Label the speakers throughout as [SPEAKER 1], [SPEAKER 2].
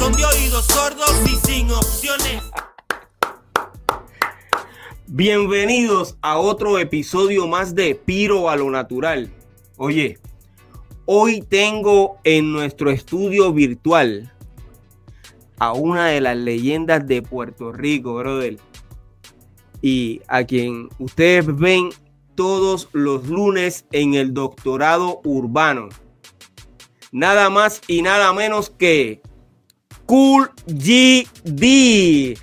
[SPEAKER 1] son de oídos sordos y sin opciones.
[SPEAKER 2] Bienvenidos a otro episodio más de Piro a lo Natural. Oye, hoy tengo en nuestro estudio virtual a una de las leyendas de Puerto Rico, brother. Y a quien ustedes ven todos los lunes en el doctorado urbano. Nada más y nada menos que Cool GD.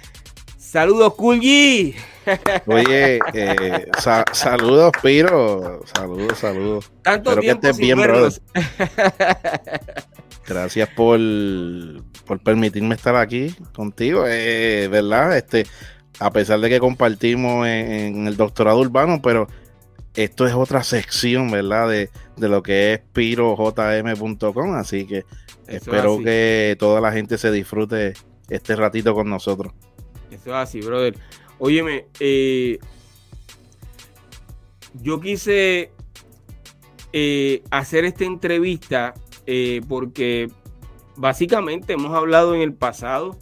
[SPEAKER 2] Saludos, Cool G.
[SPEAKER 3] Oye, eh, saludos, Piro. Saludos, saludos.
[SPEAKER 2] Tanto Espero que estés bien, brother.
[SPEAKER 3] Gracias por, por permitirme estar aquí contigo. Eh, ¿Verdad? Este, a pesar de que compartimos en, el doctorado urbano, pero esto es otra sección, ¿verdad? De, de lo que es pirojm.com. Así que espero que toda la gente se disfrute este ratito con nosotros.
[SPEAKER 2] Eso es así, brother. Óyeme, eh, yo quise eh, hacer esta entrevista eh, porque básicamente hemos hablado en el pasado.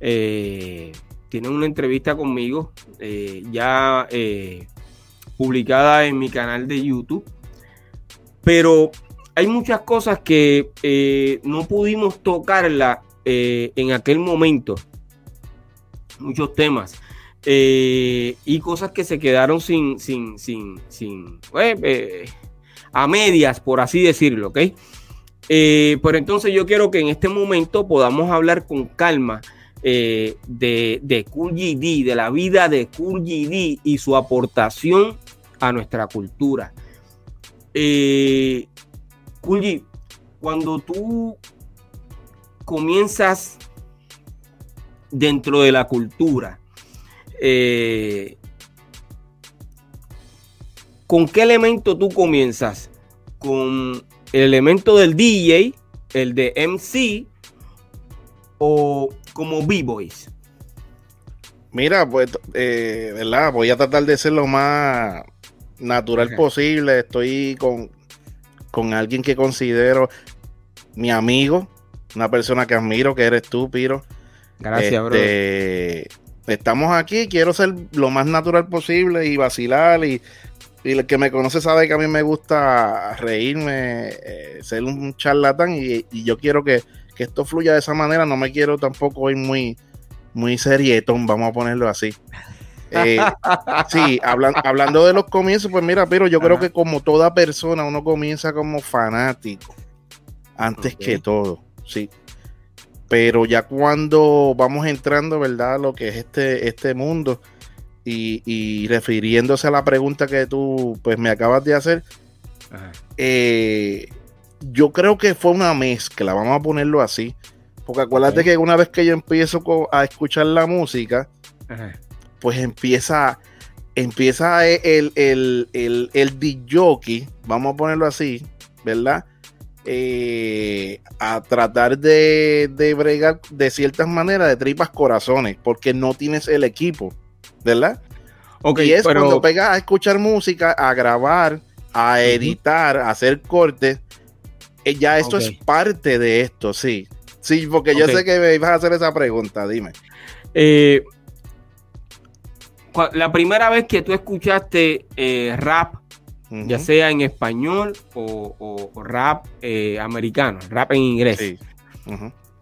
[SPEAKER 2] tienen una entrevista conmigo ya publicada en mi canal de YouTube. Pero hay muchas cosas que no pudimos tocarla en aquel momento. Muchos temas. Eh, y cosas que se quedaron sin, sin, sin, sin, eh, eh, a medias, por así decirlo, ¿ok? pero entonces yo quiero que en este momento podamos hablar con calma de, de Cool GD, de la vida de Cool GD y su aportación a nuestra cultura. G, cuando tú comienzas dentro de la cultura, eh, ¿con qué elemento tú comienzas? ¿Con el elemento del DJ, el de MC o como B-Boys?
[SPEAKER 3] Mira, pues, eh, ¿verdad? Voy a tratar de ser lo más natural posible. Estoy con, con alguien que considero mi amigo, una persona que admiro, que eres tú, Piro.
[SPEAKER 2] Gracias, bro.
[SPEAKER 3] Este, estamos aquí, quiero ser lo más natural posible y vacilar y, el que me conoce sabe que a mí me gusta reírme, eh, ser un charlatán y, yo quiero que, esto fluya de esa manera, no me quiero tampoco ir muy, muy serietón, vamos a ponerlo así. Eh, sí, hablando de los comienzos, pues mira, pero yo creo que como toda persona uno comienza como fanático, antes que todo, sí. Pero ya cuando vamos entrando, ¿verdad? Lo que es este, este mundo y, refiriéndose a la pregunta que tú pues me acabas de hacer, eh, yo creo que fue una mezcla, vamos a ponerlo así, porque acuérdate que una vez que yo empiezo a escuchar la música, pues empieza, empieza el, el, el, el vamos a ponerlo así, ¿verdad? Eh, a tratar de, de, bregar de ciertas maneras de tripas corazones, porque no tienes el equipo, ¿verdad? Okay, y es cuando pegas a escuchar música, a grabar, a editar, a hacer cortes, eh, ya esto es parte de esto, sí. Sí, porque yo sé que me ibas a hacer esa pregunta, dime.
[SPEAKER 2] Eh, la primera vez que tú escuchaste rap ya sea en español o, rap eh, americano, rap en inglés.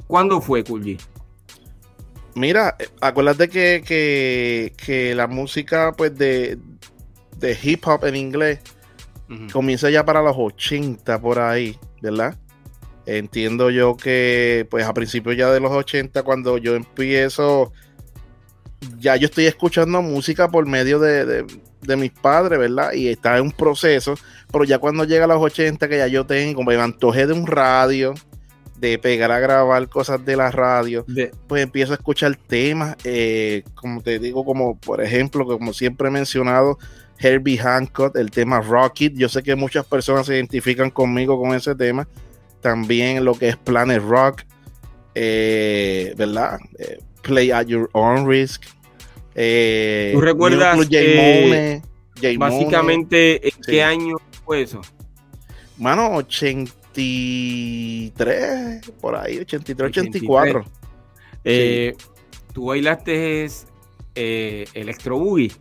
[SPEAKER 2] ¿Cuándo fue, Kulji?
[SPEAKER 3] Mira, eh, acuérdate que, que, la música pues de, hip hop en inglés comienza ya para los 80 por ahí, ¿verdad? Entiendo yo que pues a principios ya de los 80 cuando yo empiezo ya yo estoy escuchando música por medio de, de mis padres, ¿verdad? Y está en un proceso, pero ya cuando llega a los 80 que ya yo tengo, me antojé de un radio, de pegar a grabar cosas de la radio,
[SPEAKER 2] De-
[SPEAKER 3] pues empiezo a escuchar temas, eh, como te digo, como por ejemplo, como siempre he mencionado, Herbie Hancock, el tema Rocket. Yo sé que muchas personas se identifican conmigo con ese tema. También lo que es Planet Rock, eh, ¿verdad? Eh, Play at Your Own Risk. Eh,
[SPEAKER 2] ¿Tú recuerdas,
[SPEAKER 3] J.
[SPEAKER 2] eh,
[SPEAKER 3] Mone.
[SPEAKER 2] Básicamente, ¿en
[SPEAKER 3] Sí.
[SPEAKER 2] qué año fue eso?
[SPEAKER 3] Mano, 83, por ahí, 83, 84.
[SPEAKER 2] Eh, Tú bailaste es, eh, Electro Boogie.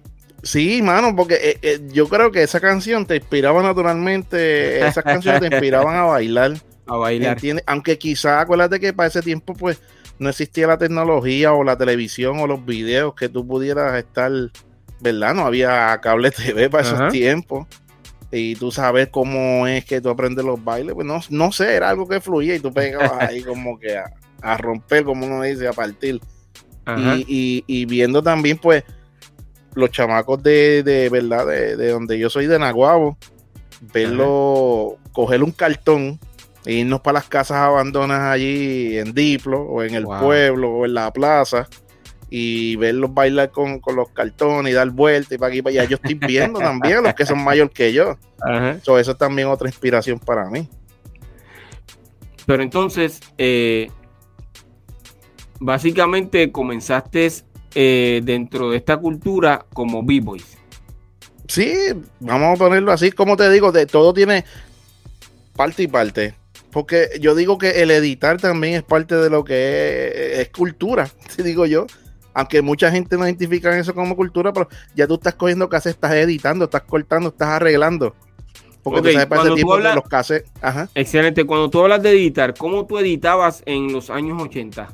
[SPEAKER 3] Sí, mano, porque eh, eh, yo creo que esa canción te inspiraba naturalmente, esas canciones te inspiraban a bailar,
[SPEAKER 2] a bailar.
[SPEAKER 3] ¿entiendes? Aunque quizás acuérdate que para ese tiempo pues no existía la tecnología o la televisión o los videos que tú pudieras estar, ¿verdad? No había cable TV para
[SPEAKER 2] Ajá.
[SPEAKER 3] esos tiempos. Y tú sabes cómo es que tú aprendes los bailes, pues no, no sé, era algo que fluía y tú pegabas ahí como que a, a romper, como uno dice, a partir.
[SPEAKER 2] Ajá.
[SPEAKER 3] Y, y- y viendo también, pues, los chamacos de, de verdad, de, de donde yo soy de Naguabo, verlo, coger un cartón irnos para las casas abandonadas allí en Diplo, o en el
[SPEAKER 2] Wow.
[SPEAKER 3] pueblo, o en la plaza, y verlos bailar con, con los cartones y dar vueltas y para aquí y para allá. Yo estoy viendo también a los que son mayor que yo.
[SPEAKER 2] Ajá.
[SPEAKER 3] So, eso es también otra inspiración para mí.
[SPEAKER 2] Pero entonces, eh, básicamente comenzaste eh, dentro de esta cultura como B-Boys.
[SPEAKER 3] Sí, vamos a ponerlo así, como te digo, de todo tiene parte y parte. Porque yo digo que el editar también es parte de lo que es, es cultura, te digo yo. Aunque mucha gente no identifica eso como cultura, pero ya tú estás cogiendo cassettes, estás editando, estás cortando, estás arreglando. Porque
[SPEAKER 2] Ok,
[SPEAKER 3] tú sabes para ese tiempo
[SPEAKER 2] hablas-
[SPEAKER 3] los cassettes. Ajá.
[SPEAKER 2] Excelente. Cuando tú hablas de editar, ¿cómo tú editabas en los años 80?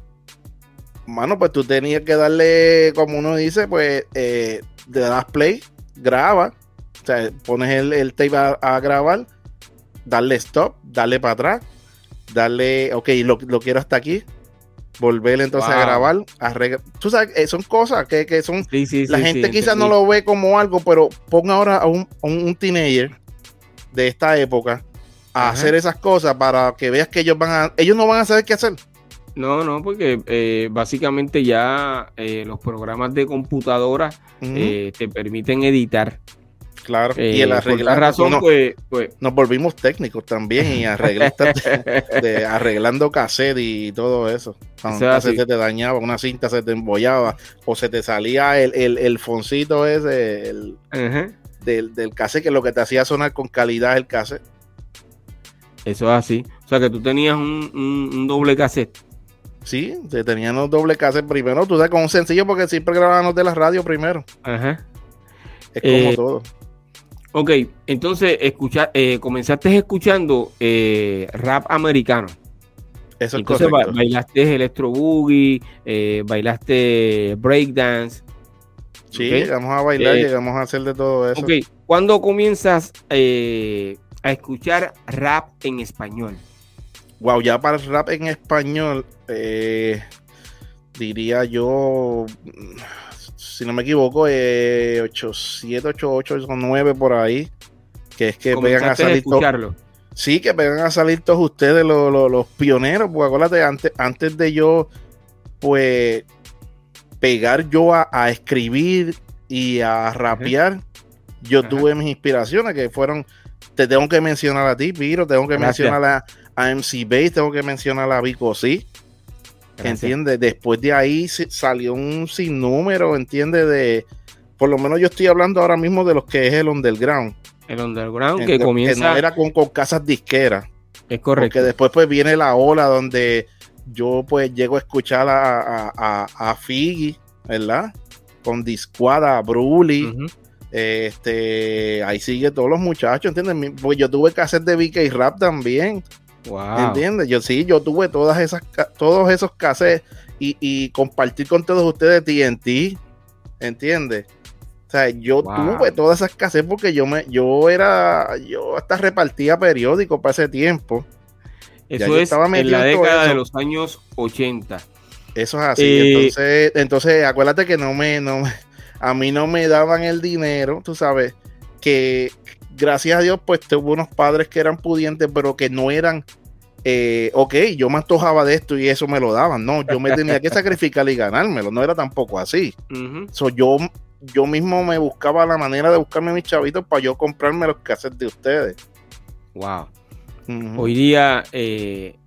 [SPEAKER 3] Mano, pues tú tenías que darle, como uno dice, pues, eh, le das play, graba, o sea, pones el, el tape a, a grabar, darle stop, darle para atrás, darle, ok, lo, lo quiero hasta aquí, volver entonces a grabar, arregla. Tú sabes, eh, son cosas que, que son,
[SPEAKER 2] Sí, sí,
[SPEAKER 3] la
[SPEAKER 2] sí,
[SPEAKER 3] gente quizás no lo ve como algo, pero pon ahora a un, a un, teenager de esta época a
[SPEAKER 2] Ajá.
[SPEAKER 3] hacer esas cosas para que veas que ellos van a, ellos no van a saber qué hacer.
[SPEAKER 2] No, no, porque eh, básicamente ya eh, los programas de computadora eh, te permiten editar.
[SPEAKER 3] Claro,
[SPEAKER 2] Eh,
[SPEAKER 3] y el arreglar
[SPEAKER 2] razón,
[SPEAKER 3] uno-
[SPEAKER 2] pues, pues
[SPEAKER 3] nos volvimos técnicos también y arreglistas de, de- arreglando cassette y todo eso.
[SPEAKER 2] Es así.
[SPEAKER 3] cassette te dañaba, una cinta se te embollaba o se te salía el, el, el foncito ese el- del, del cassette que lo que te hacía sonar con calidad el cassette.
[SPEAKER 2] eso es así. O sea que tú tenías un, un- un doble cassette.
[SPEAKER 3] Sí, se tenían los doble cassette primero, tú sabes, con un sencillo porque siempre grabábamos de la radio primero.
[SPEAKER 2] Ajá.
[SPEAKER 3] Es como
[SPEAKER 2] Eh,
[SPEAKER 3] todo.
[SPEAKER 2] Ok, entonces escucha, eh, comenzaste escuchando eh, rap americano.
[SPEAKER 3] Eso es
[SPEAKER 2] entonces
[SPEAKER 3] correcto.
[SPEAKER 2] bailaste electro boogie, eh, bailaste breakdance.
[SPEAKER 3] Sí,
[SPEAKER 2] ok.
[SPEAKER 3] llegamos a bailar,
[SPEAKER 2] Eh,
[SPEAKER 3] llegamos a hacer de todo eso.
[SPEAKER 2] Ok, ¿cuándo comienzas eh, a escuchar rap en español?
[SPEAKER 3] Wow, ya para el rap en español, eh, diría yo, si no me equivoco, eh, 87, 88, 9 por ahí, que es que pegan a salir todos. Sí, que pegan a salir todos ustedes, los, los- los pioneros, porque acuérdate, antes, antes de yo, pues, pegar yo a, a escribir y a rapear, yo
[SPEAKER 2] Ajá.
[SPEAKER 3] tuve mis inspiraciones que fueron, te tengo que mencionar a ti, Piro, tengo que
[SPEAKER 2] Gracias.
[SPEAKER 3] mencionar a, a MC Base, tengo que mencionar a Vico sí. ¿Entiendes? Después de ahí salió un sinnúmero, ¿entiendes? De, por lo menos yo estoy hablando ahora mismo de los que es el underground.
[SPEAKER 2] El underground que comienza.
[SPEAKER 3] no era con, con casas disqueras.
[SPEAKER 2] es correcto.
[SPEAKER 3] Porque después pues viene la ola donde yo pues llego a escuchar a, a, a, a Figgy, ¿verdad? Con Disquada, a Bruli, este, ahí sigue todos los muchachos, ¿entiendes? Pues yo tuve que hacer de BK Rap también,
[SPEAKER 2] Wow.
[SPEAKER 3] ¿entiendes? Yo sí, yo tuve todas esas, todos esos cassettes y, y compartir con todos ustedes TNT, ¿entiendes? O sea, yo
[SPEAKER 2] Wow.
[SPEAKER 3] tuve todas esas cassettes porque yo me, yo era, yo hasta repartía periódicos para ese tiempo.
[SPEAKER 2] Eso
[SPEAKER 3] yo
[SPEAKER 2] es
[SPEAKER 3] estaba
[SPEAKER 2] en la década
[SPEAKER 3] eso.
[SPEAKER 2] de los años 80.
[SPEAKER 3] Eso es así.
[SPEAKER 2] Eh,
[SPEAKER 3] entonces, entonces, acuérdate que no me, no me- a mí no me daban el dinero, tú sabes, que gracias a Dios, pues tuve unos padres que eran pudientes, pero que no eran eh, ok, yo me antojaba de esto y eso me lo daban. No, yo me tenía que sacrificar y ganármelo. No era tampoco así. so, yo, yo mismo me buscaba la manera de buscarme mis chavitos para yo comprarme los cassettes de ustedes.
[SPEAKER 2] Wow. Hoy día eh,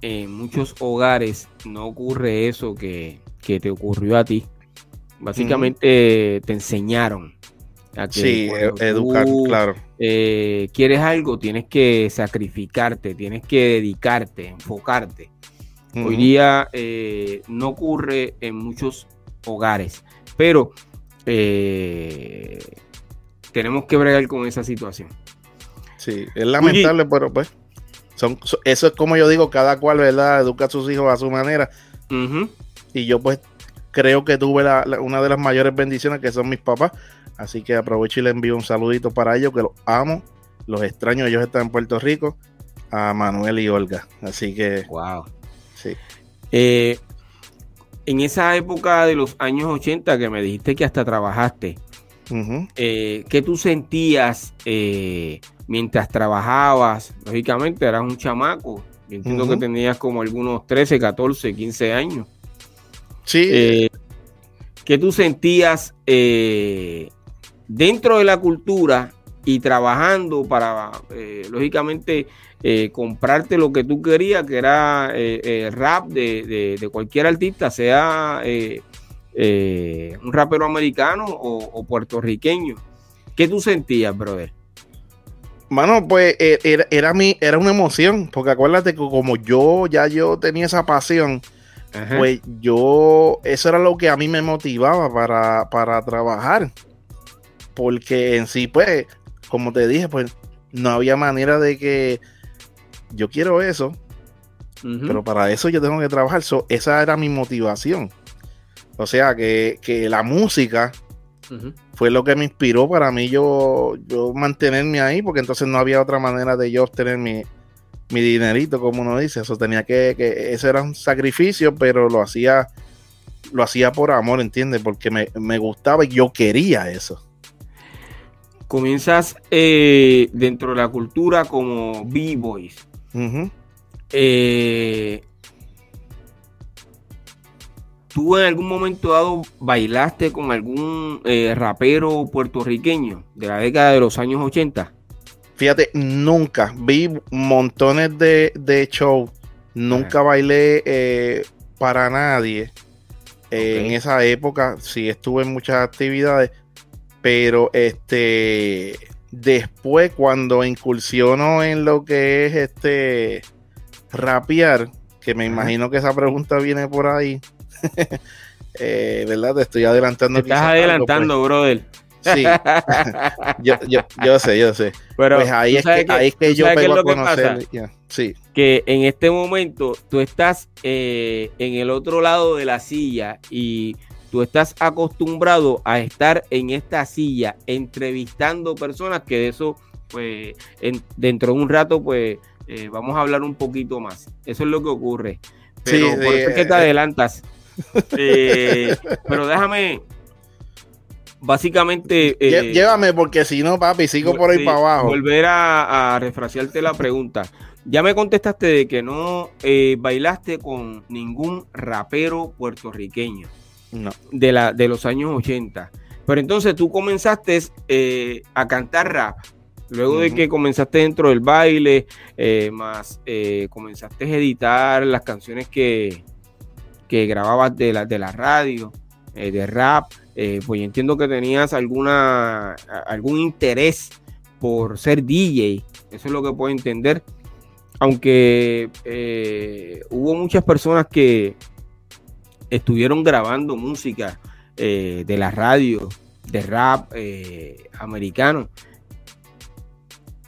[SPEAKER 2] en muchos hogares no ocurre eso que, te ocurrió a ti. Básicamente te enseñaron
[SPEAKER 3] sí, educar, claro.
[SPEAKER 2] Eh, quieres algo, tienes que sacrificarte, tienes que dedicarte, enfocarte. Hoy día eh, no ocurre en muchos hogares, pero eh, tenemos que bregar con esa situación.
[SPEAKER 3] Sí, es lamentable, pero pues son, eso es como yo digo, cada cual, ¿verdad? Educa a sus hijos a su manera. Y yo pues creo que tuve una de las mayores bendiciones que son mis papás, Así que aprovecho y le envío un saludito para ellos, que los amo, los extraño. Ellos están en Puerto Rico, a Manuel y Olga. Así que.
[SPEAKER 2] Wow. Sí. Eh, en esa época de los años 80 que me dijiste que hasta trabajaste, eh, ¿qué tú sentías eh, mientras trabajabas? Lógicamente eras un chamaco. Yo entiendo que tenías como algunos 13, 14, 15 años.
[SPEAKER 3] Sí.
[SPEAKER 2] ¿Qué tú sentías dentro de la cultura y trabajando para, eh, lógicamente, eh, comprarte lo que tú querías, que era eh, rap de, cualquier artista, sea un rapero americano o, puertorriqueño. ¿Qué tú sentías, brother?
[SPEAKER 3] Mano, pues era, era, mi, era una emoción, porque acuérdate que como yo ya yo tenía esa pasión, pues yo, eso era lo que a mí me motivaba para, para trabajar porque en sí, pues, como te dije, pues no había manera de que yo quiero eso, pero para eso yo tengo que trabajar. esa era mi motivación. O sea, que, la música fue lo que me inspiró para mí yo, yo mantenerme ahí, porque entonces no había otra manera de yo obtener mi, dinerito, como uno dice. Eso tenía que, que, eso era un sacrificio, pero lo hacía, lo hacía por amor, ¿entiendes? Porque me, me gustaba y yo quería eso
[SPEAKER 2] comienzas eh, dentro de la cultura como B-Boys. Eh, ¿Tú en algún momento dado bailaste con algún eh, rapero puertorriqueño de la década de los años 80?
[SPEAKER 3] Fíjate, nunca. Vi montones de, de shows. Nunca bailé para nadie. En esa época sí estuve en muchas actividades, pero este después cuando incursiono en lo que es este rapear, que me imagino que esa pregunta viene por ahí. eh, ¿Verdad? Te estoy adelantando.
[SPEAKER 2] Te estás adelantando, pues. brother.
[SPEAKER 3] Sí, yo, yo, yo, sé, yo sé. Pero pues ahí es que, ahí es que yo pego a conocer. Sí.
[SPEAKER 2] Que en este momento tú estás eh, en el otro lado de la silla y tú estás acostumbrado a estar en esta silla entrevistando personas que de eso, pues, dentro de un rato, pues, eh, vamos a hablar un poquito más. Eso es lo que ocurre. Pero por eso es que te eh, adelantas. Eh, pero déjame, básicamente.
[SPEAKER 3] Llévame, porque si no, papi, sigo por ahí para abajo.
[SPEAKER 2] Volver a, a refrasearte la pregunta. Ya me contestaste de que no bailaste con ningún rapero puertorriqueño de, la, de los años 80. Pero entonces tú comenzaste eh, a cantar rap. Luego de que comenzaste dentro del baile, eh, más eh, comenzaste a editar las canciones que, que grababas de la, de la radio, de rap, pues entiendo que tenías alguna, algún interés por ser DJ. Eso es lo que puedo entender. Aunque hubo muchas personas que, estuvieron grabando música eh, de la radio, de rap eh, americano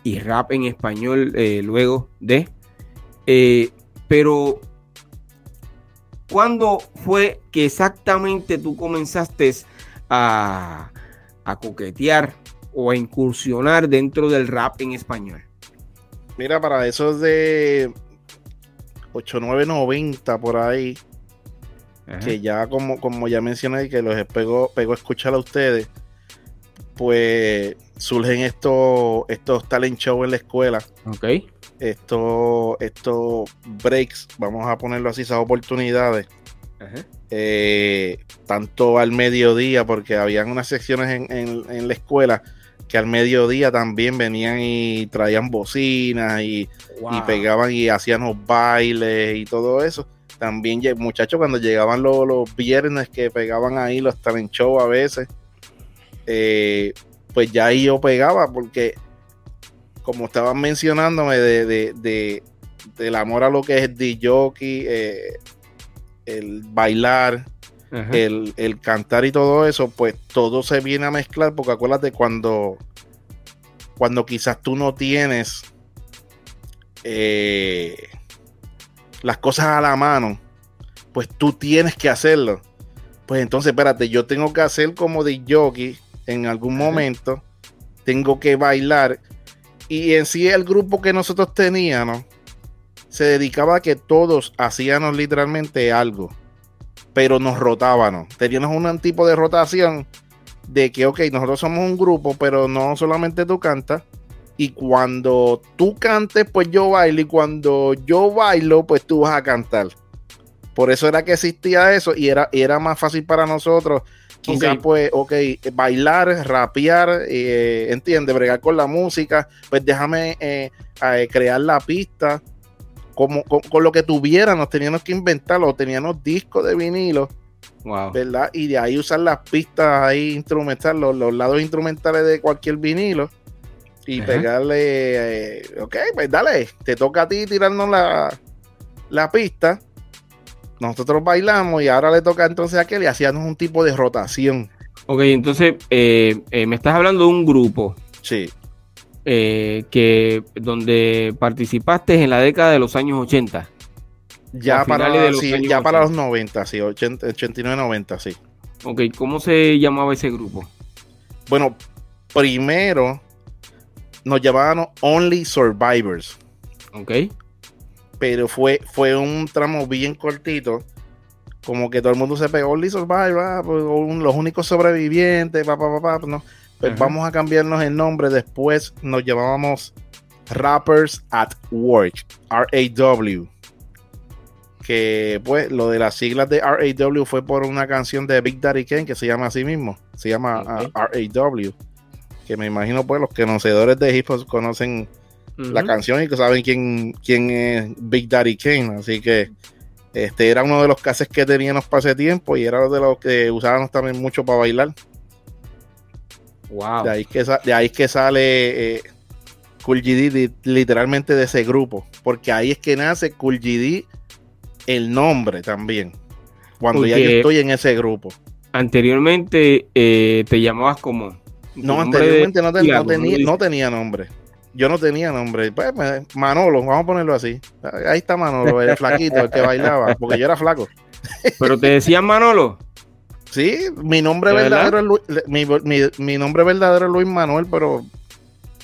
[SPEAKER 2] y rap en español eh, luego de. pero, ¿cuándo fue que exactamente tú comenzaste a, a coquetear o a incursionar dentro del rap en español?
[SPEAKER 3] Mira, para eso de 8990 por ahí, que ya como, como ya mencioné que los pego, pego a escuchar a ustedes, pues surgen estos, estos talent shows en la escuela.
[SPEAKER 2] Ok.
[SPEAKER 3] estos, estos breaks, vamos a ponerlo así, esas oportunidades, eh, tanto al mediodía, porque habían unas secciones en, la escuela que al mediodía también venían y traían bocinas y, pegaban y hacían los bailes y todo eso. También, muchachos, cuando llegaban los, viernes que pegaban ahí los talent show a veces, eh, pues ya ahí yo pegaba porque como estaban mencionándome de, del amor a lo que es el jockey, eh, el bailar, el, cantar y todo eso, pues todo se viene a mezclar, porque acuérdate cuando, cuando quizás tú no tienes eh, las cosas a la mano, pues tú tienes que hacerlo. Pues entonces, espérate, yo tengo que hacer como de jockey en algún momento, tengo que bailar y en sí el grupo que nosotros teníamos se dedicaba a que todos hacíamos literalmente algo, pero nos rotábamos. Teníamos un tipo de rotación de que, ok, nosotros somos un grupo, pero no solamente tú cantas. Y cuando tú cantes, pues yo bailo. Y cuando yo bailo, pues tú vas a cantar. Por eso era que existía eso y era, era más fácil para nosotros Quizás, pues, ok, bailar, rapear, eh, entiende, bregar con la música, pues déjame eh, crear la pista. Como, con, lo que tuviéramos, teníamos que inventarlo, teníamos discos de vinilo, ¿verdad? Y de ahí usar las pistas ahí instrumentales, los, lados instrumentales de cualquier vinilo y pegarle, eh, ok, pues dale, te toca a ti tirarnos la, la pista nosotros bailamos y ahora le toca entonces a aquel y hacíamos un tipo de rotación.
[SPEAKER 2] Ok, entonces eh, eh, me estás hablando de un grupo.
[SPEAKER 3] Sí.
[SPEAKER 2] Eh, que donde participaste en la década de los años 80.
[SPEAKER 3] Ya, para, los, ya para los 90, sí, 89, 90, sí.
[SPEAKER 2] Ok, ¿cómo se llamaba ese grupo?
[SPEAKER 3] Bueno, primero nos llamaban Only Survivors.
[SPEAKER 2] Ok
[SPEAKER 3] pero fue, fue un tramo bien cortito. Como que todo el mundo se pegó, Only Survivor, pues, los únicos sobrevivientes, papá, papá, no. Pues vamos a cambiarnos el nombre. Después nos llamábamos Rappers at Work, RAW. Que pues lo de las siglas de RAW fue por una canción de Big Daddy Kane que se llama así mismo. Se llama RAW. Que me imagino pues los conocedores de hip hop conocen la canción y que saben quién, quién es Big Daddy Kane. Así que este era uno de los cases que teníamos para ese tiempo y era de los que usábamos también mucho para bailar.
[SPEAKER 2] Wow.
[SPEAKER 3] De ahí que, de ahí que sale eh, Cool GD literalmente de ese grupo. Porque ahí es que nace Cool GD el nombre también. Cuando ya yo estoy en ese grupo.
[SPEAKER 2] Anteriormente eh, te llamabas como.
[SPEAKER 3] No, anteriormente no, tenía, no tenía nombre. Yo no tenía nombre. Pues, Manolo, vamos a ponerlo así. Ahí está Manolo, el flaquito, el que bailaba, porque yo era flaco.
[SPEAKER 2] ¿Pero te decían Manolo?
[SPEAKER 3] Sí, mi nombre verdadero es Luis, mi, nombre verdadero es Luis Manuel, pero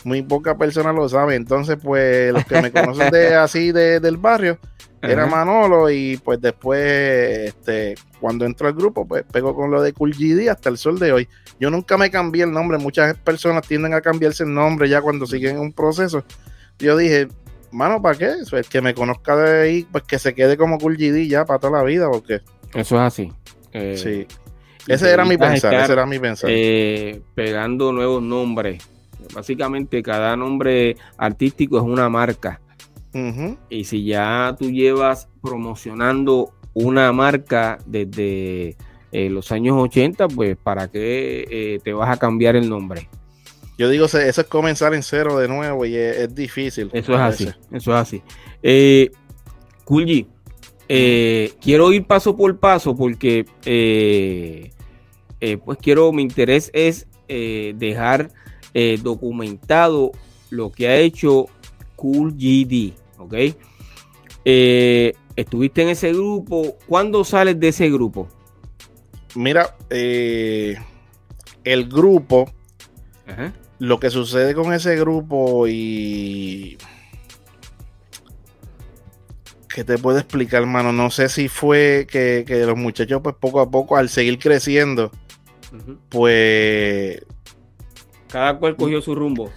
[SPEAKER 3] muy pocas personas lo saben. Entonces, pues, los que me conocen de así del barrio, era Manolo, y pues después, este, cuando entro al grupo, pues pego con lo de Cool GD hasta el sol de hoy. Yo nunca me cambié el nombre. Muchas personas tienden a cambiarse el nombre ya cuando siguen un proceso. Yo dije, mano, ¿para qué? El que me conozca de ahí, pues que se quede como Cool GD ya para toda la vida, porque.
[SPEAKER 2] Eso es así.
[SPEAKER 3] Eh, sí. Ese era mi pensar, ese era mi pensar.
[SPEAKER 2] Eh, pegando nuevos nombres. Básicamente, cada nombre artístico es una marca. Y si ya tú llevas promocionando una marca desde en los años 80, pues ¿para qué eh, te vas a cambiar el nombre?
[SPEAKER 3] Yo digo, eso es comenzar en cero de nuevo y es, difícil.
[SPEAKER 2] Eso es así, eso es así. Eh, eh, quiero ir paso por paso porque eh, pues quiero, mi interés es dejar documentado lo que ha hecho Cool GD, ¿ok? estuviste en ese grupo, ¿cuándo sales de ese grupo?
[SPEAKER 3] Mira, eh, el grupo, lo que sucede con ese grupo y... ¿Qué te puedo explicar, hermano? No sé si fue que, los muchachos, pues poco a poco, al seguir creciendo, pues...
[SPEAKER 2] Cada cual cogió su rumbo.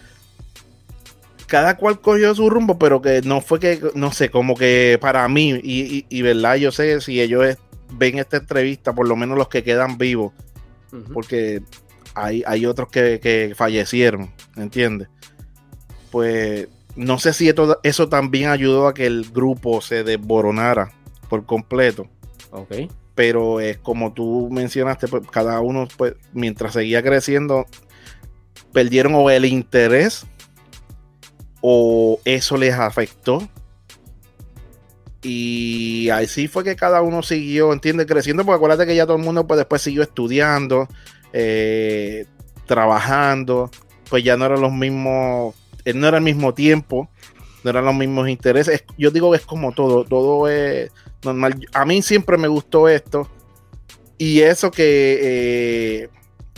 [SPEAKER 3] cada cual cogió su rumbo, pero que no fue que, no sé, como que para mí, y, y, verdad, yo sé si ellos ven esta entrevista, por lo menos los que quedan vivos, porque hay, hay otros que, que fallecieron, ¿entiendes? Pues no sé si eso también ayudó a que el grupo se desboronara por completo.
[SPEAKER 2] Ok.
[SPEAKER 3] Pero es como tú mencionaste, pues cada uno, pues, mientras seguía creciendo, perdieron o el interés o eso les afectó. Y así fue que cada uno siguió, entiende, creciendo, porque acuérdate que ya todo el mundo pues después siguió estudiando, eh, trabajando, pues ya no eran los mismos, eh, no era el mismo tiempo, no eran los mismos intereses. Yo digo que es como todo, todo es normal. A mí siempre me gustó esto. Y eso que eh,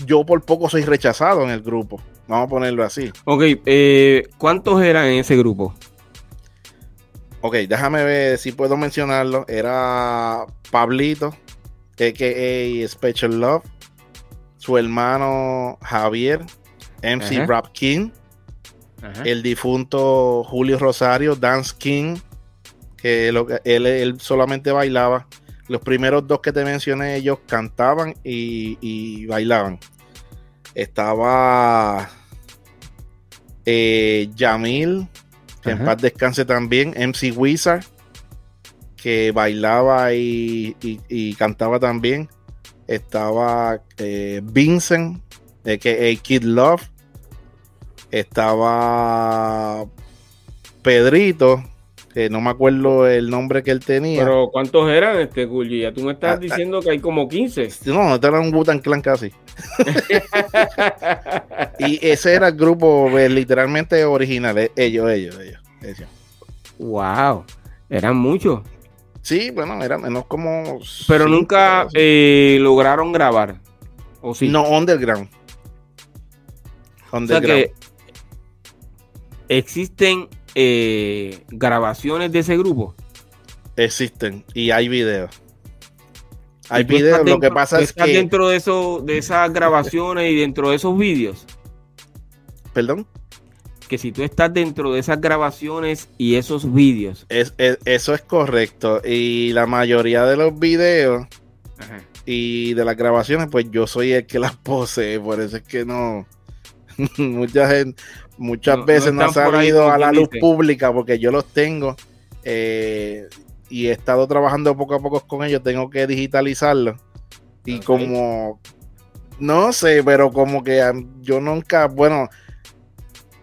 [SPEAKER 3] yo por poco soy rechazado en el grupo. Vamos a ponerlo así.
[SPEAKER 2] Ok, eh, ¿cuántos eran en ese grupo?
[SPEAKER 3] Ok, déjame ver si puedo mencionarlo. Era Pablito, a.k.a. Special Love, su hermano Javier, MC Rap King, el difunto Julio Rosario, Dance King, que él, solamente bailaba. Los primeros dos que te mencioné, ellos cantaban y bailaban estaba eh, Yamil, que en paz descanse también, MC Wizard, que bailaba y, cantaba también. Estaba eh, Vincent, que Kid Love. Estaba Pedrito, que no me acuerdo el nombre que él tenía.
[SPEAKER 2] Pero ¿cuántos eran, este Gulli? Ya tú me estás ah, ah. diciendo que hay como 15.
[SPEAKER 3] No, no, este era un Butan Clan casi. y ese era el grupo pues, literalmente original, eh, ellos, ellos, ellos,
[SPEAKER 2] Wow, eran muchos.
[SPEAKER 3] Sí, bueno, eran menos como...
[SPEAKER 2] Pero nunca eh, lograron grabar, ¿o sí?
[SPEAKER 3] No, underground.
[SPEAKER 2] underground. O sea que existen eh, grabaciones de ese grupo?
[SPEAKER 3] Existen y hay videos. Hay videos, lo que pasa es que...
[SPEAKER 2] dentro de, eso, de esas grabaciones y dentro de esos vídeos?
[SPEAKER 3] ¿Perdón?
[SPEAKER 2] Que si tú estás dentro de esas grabaciones y esos vídeos.
[SPEAKER 3] Es, eso es correcto. Y la mayoría de los videos y de las grabaciones, pues yo soy el que las posee. Por eso es que no... Mucha gente, muchas veces no, han salido a la luz pública porque yo los tengo eh, y he estado trabajando poco a poco con ellos, tengo que digitalizarlos. Y como, no sé, pero como que yo nunca, bueno,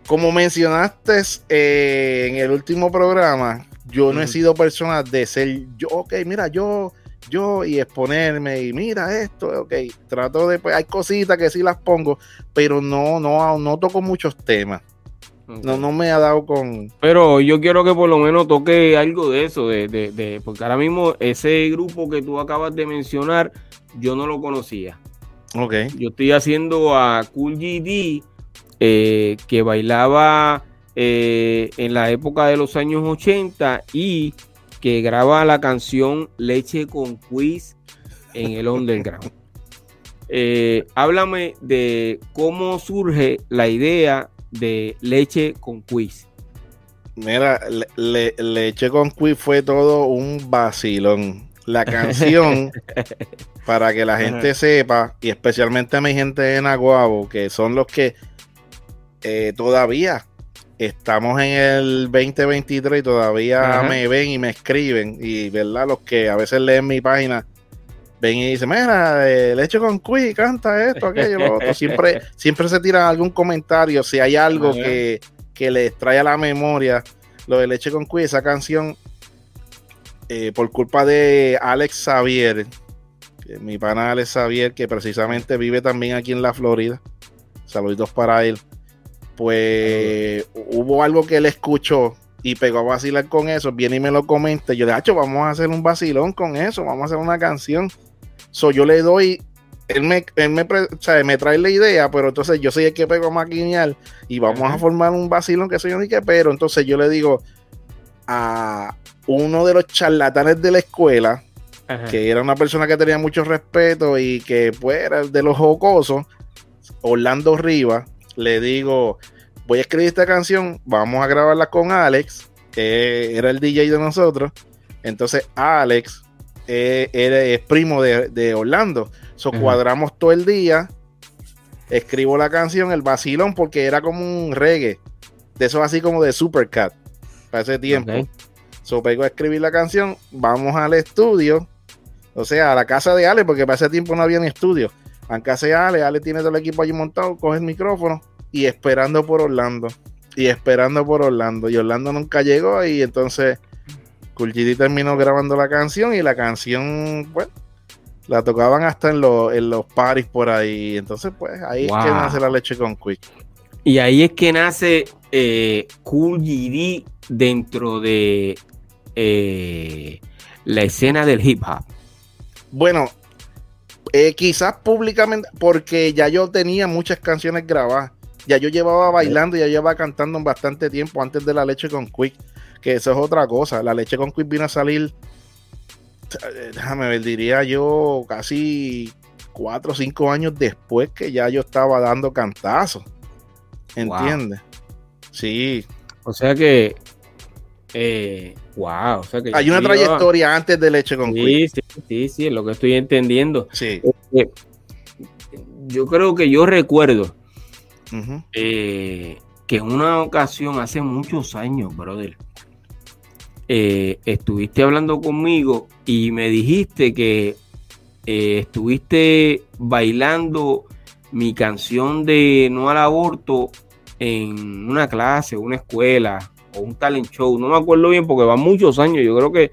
[SPEAKER 3] como mencionaste eh, en el último programa, yo no he sido persona de ser yo, ok, mira, yo yo y exponerme y mira esto, ok, trato de, pues, hay cositas que sí las pongo, pero no, no, no toco muchos temas. No, no me ha dado con.
[SPEAKER 2] Pero yo quiero que por lo menos toque algo de eso, de, de, porque ahora mismo ese grupo que tú acabas de mencionar, yo no lo conocía.
[SPEAKER 3] Ok.
[SPEAKER 2] Yo estoy haciendo a Cool GD, eh, que bailaba eh, en la época de los años 80 y que graba la canción Leche con Quiz en el underground. Eh, háblame de cómo surge la idea de Leche con Quiz.
[SPEAKER 3] Mira, Leche con Quiz fue todo un vacilón. La canción, para que la gente sepa, y especialmente a mi gente de Naguabo, que son los que eh, todavía estamos en el 2023 y todavía me ven y me escriben. Y verdad, los que a veces leen mi página ven y dicen, mira, el hecho con Cui, canta esto, aquello, lo otro. Siempre, siempre se tira algún comentario. Si hay algo que, que les trae a la memoria lo de Leche con Cui, esa canción, eh, por culpa de Alex Xavier, mi pana Alex Xavier, que precisamente vive también aquí en la Florida. Saludos para él pues hubo algo que él escuchó y pegó a vacilar con eso, viene y me lo comenta. Yo le digo, vamos a hacer un vacilón con eso, vamos a hacer una canción. So, yo le doy, él me, me, me trae la idea, pero entonces yo soy el que pego a maquinear y vamos a formar un vacilón que soy yo ni que pero. Entonces yo le digo a uno de los charlatanes de la escuela, que era una persona que tenía mucho respeto y que pues era de los jocosos, Orlando Rivas, le digo, voy a escribir esta canción, vamos a grabarla con Alex, que era el DJ de nosotros. Entonces, Alex eh, es primo de, Orlando. So, cuadramos todo el día. Escribo la canción, el vacilón, porque era como un reggae. De eso así como de Supercat. Para ese tiempo. So, pego a escribir la canción. Vamos al estudio. O sea, a la casa de Ale, porque para ese tiempo no había ni estudio. A casa de Ale, Ale tiene todo el equipo allí montado, coge el micrófono y esperando por Orlando. Y esperando por Orlando. Y Orlando nunca llegó y entonces Cool terminó grabando la canción y la canción, pues, la tocaban hasta en, en los paris por ahí. Entonces, pues, ahí es que nace la leche con Quick.
[SPEAKER 2] Y ahí es que nace eh, Cool GD dentro de eh, la escena del hip hop.
[SPEAKER 3] Bueno, eh, quizás públicamente, porque ya yo tenía muchas canciones grabadas. Ya yo llevaba bailando, ya llevaba cantando bastante tiempo antes de la leche con Quick. Que eso es otra cosa. La leche con Quick vino a salir, déjame ver, diría yo, casi cuatro o cinco años después que ya yo estaba dando cantazos. ¿Entiendes? Sí.
[SPEAKER 2] O sea que eh, wow,
[SPEAKER 3] hay una trayectoria antes de leche con
[SPEAKER 2] sí, Sí, sí, sí, es lo que estoy entendiendo. Sí. yo creo que yo recuerdo eh, que en una ocasión, hace muchos años, brother, eh, estuviste hablando conmigo y me dijiste que estuviste bailando mi canción de no al aborto en una clase, una escuela, o un talent show, no me acuerdo bien porque van muchos años, yo creo que...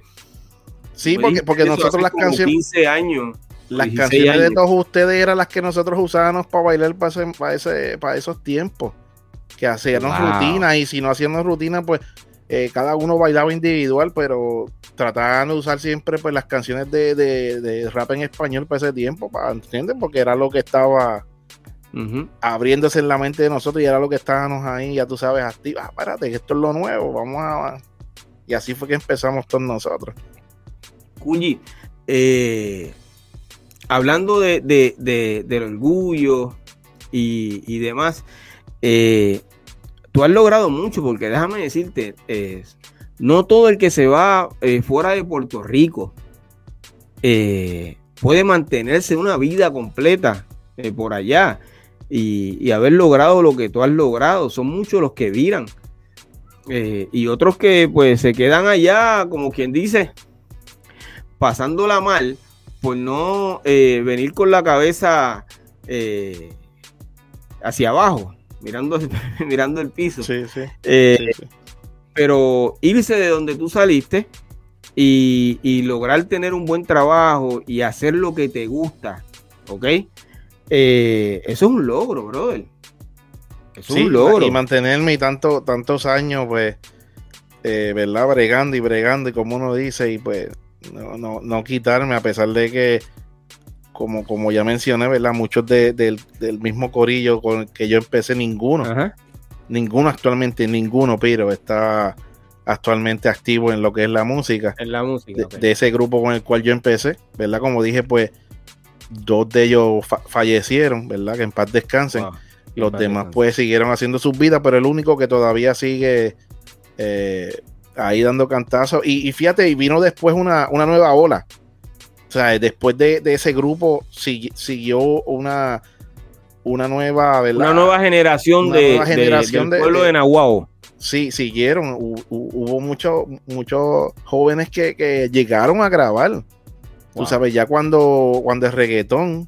[SPEAKER 3] Sí, porque, porque nosotros las canciones...
[SPEAKER 2] 15 años.
[SPEAKER 3] Las canciones de todos ustedes eran las que nosotros usábamos para bailar para, ese, para, esos tiempos. Que hacíamos rutina y si no hacíamos rutina, pues eh, cada uno bailaba individual, pero trataban de usar siempre pues las canciones de, de, rap en español para ese tiempo, para, ¿entiendes? Porque era lo que estaba abriéndose en la mente de nosotros y era lo que estábamos ahí, ya tú sabes, activos. Ah, espérate, que esto es lo nuevo, vamos a. Y así fue que empezamos todos nosotros.
[SPEAKER 2] Cuyi, eh, hablando de, del orgullo y, demás, eh, tú has logrado mucho, porque déjame decirte, no todo el que se va eh, fuera de Puerto Rico puede mantenerse una vida completa por allá y, haber logrado lo que tú has logrado. Son muchos los que viran. Eh, y otros que pues se quedan allá, como quien dice, pasándola mal por no eh, venir con la cabeza eh, hacia abajo, mirando, mirando el piso. Pero irse de donde tú saliste y, y, lograr tener un buen trabajo y hacer lo que te gusta, ¿ok? Eh, eso es un logro, brother.
[SPEAKER 3] es un logro. Y mantenerme tanto, tantos años, pues, eh, ¿verdad? Bregando y bregando, y como uno dice, y pues, no, quitarme, a pesar de que, como, como ya mencioné, ¿verdad? Muchos del mismo corillo con el que yo empecé, ninguno, ninguno actualmente, ninguno, pero está actualmente activo en lo que es la música.
[SPEAKER 2] En la música.
[SPEAKER 3] de, ese grupo con el cual yo empecé, ¿verdad? Como dije, pues dos de ellos fallecieron, ¿verdad? Que en paz descansen. Los demás pues siguieron haciendo sus vidas, pero el único que todavía sigue eh, ahí dando cantazos. Y, fíjate, y vino después una, nueva ola. O sea, después de, ese grupo siguió una, una nueva, ¿verdad?
[SPEAKER 2] Una nueva generación, de, generación del pueblo de, Nahuatl.
[SPEAKER 3] Sí, siguieron. Hubo, muchos muchos jóvenes que, que llegaron a grabar. Tú sabes, ya cuando, cuando es reggaetón,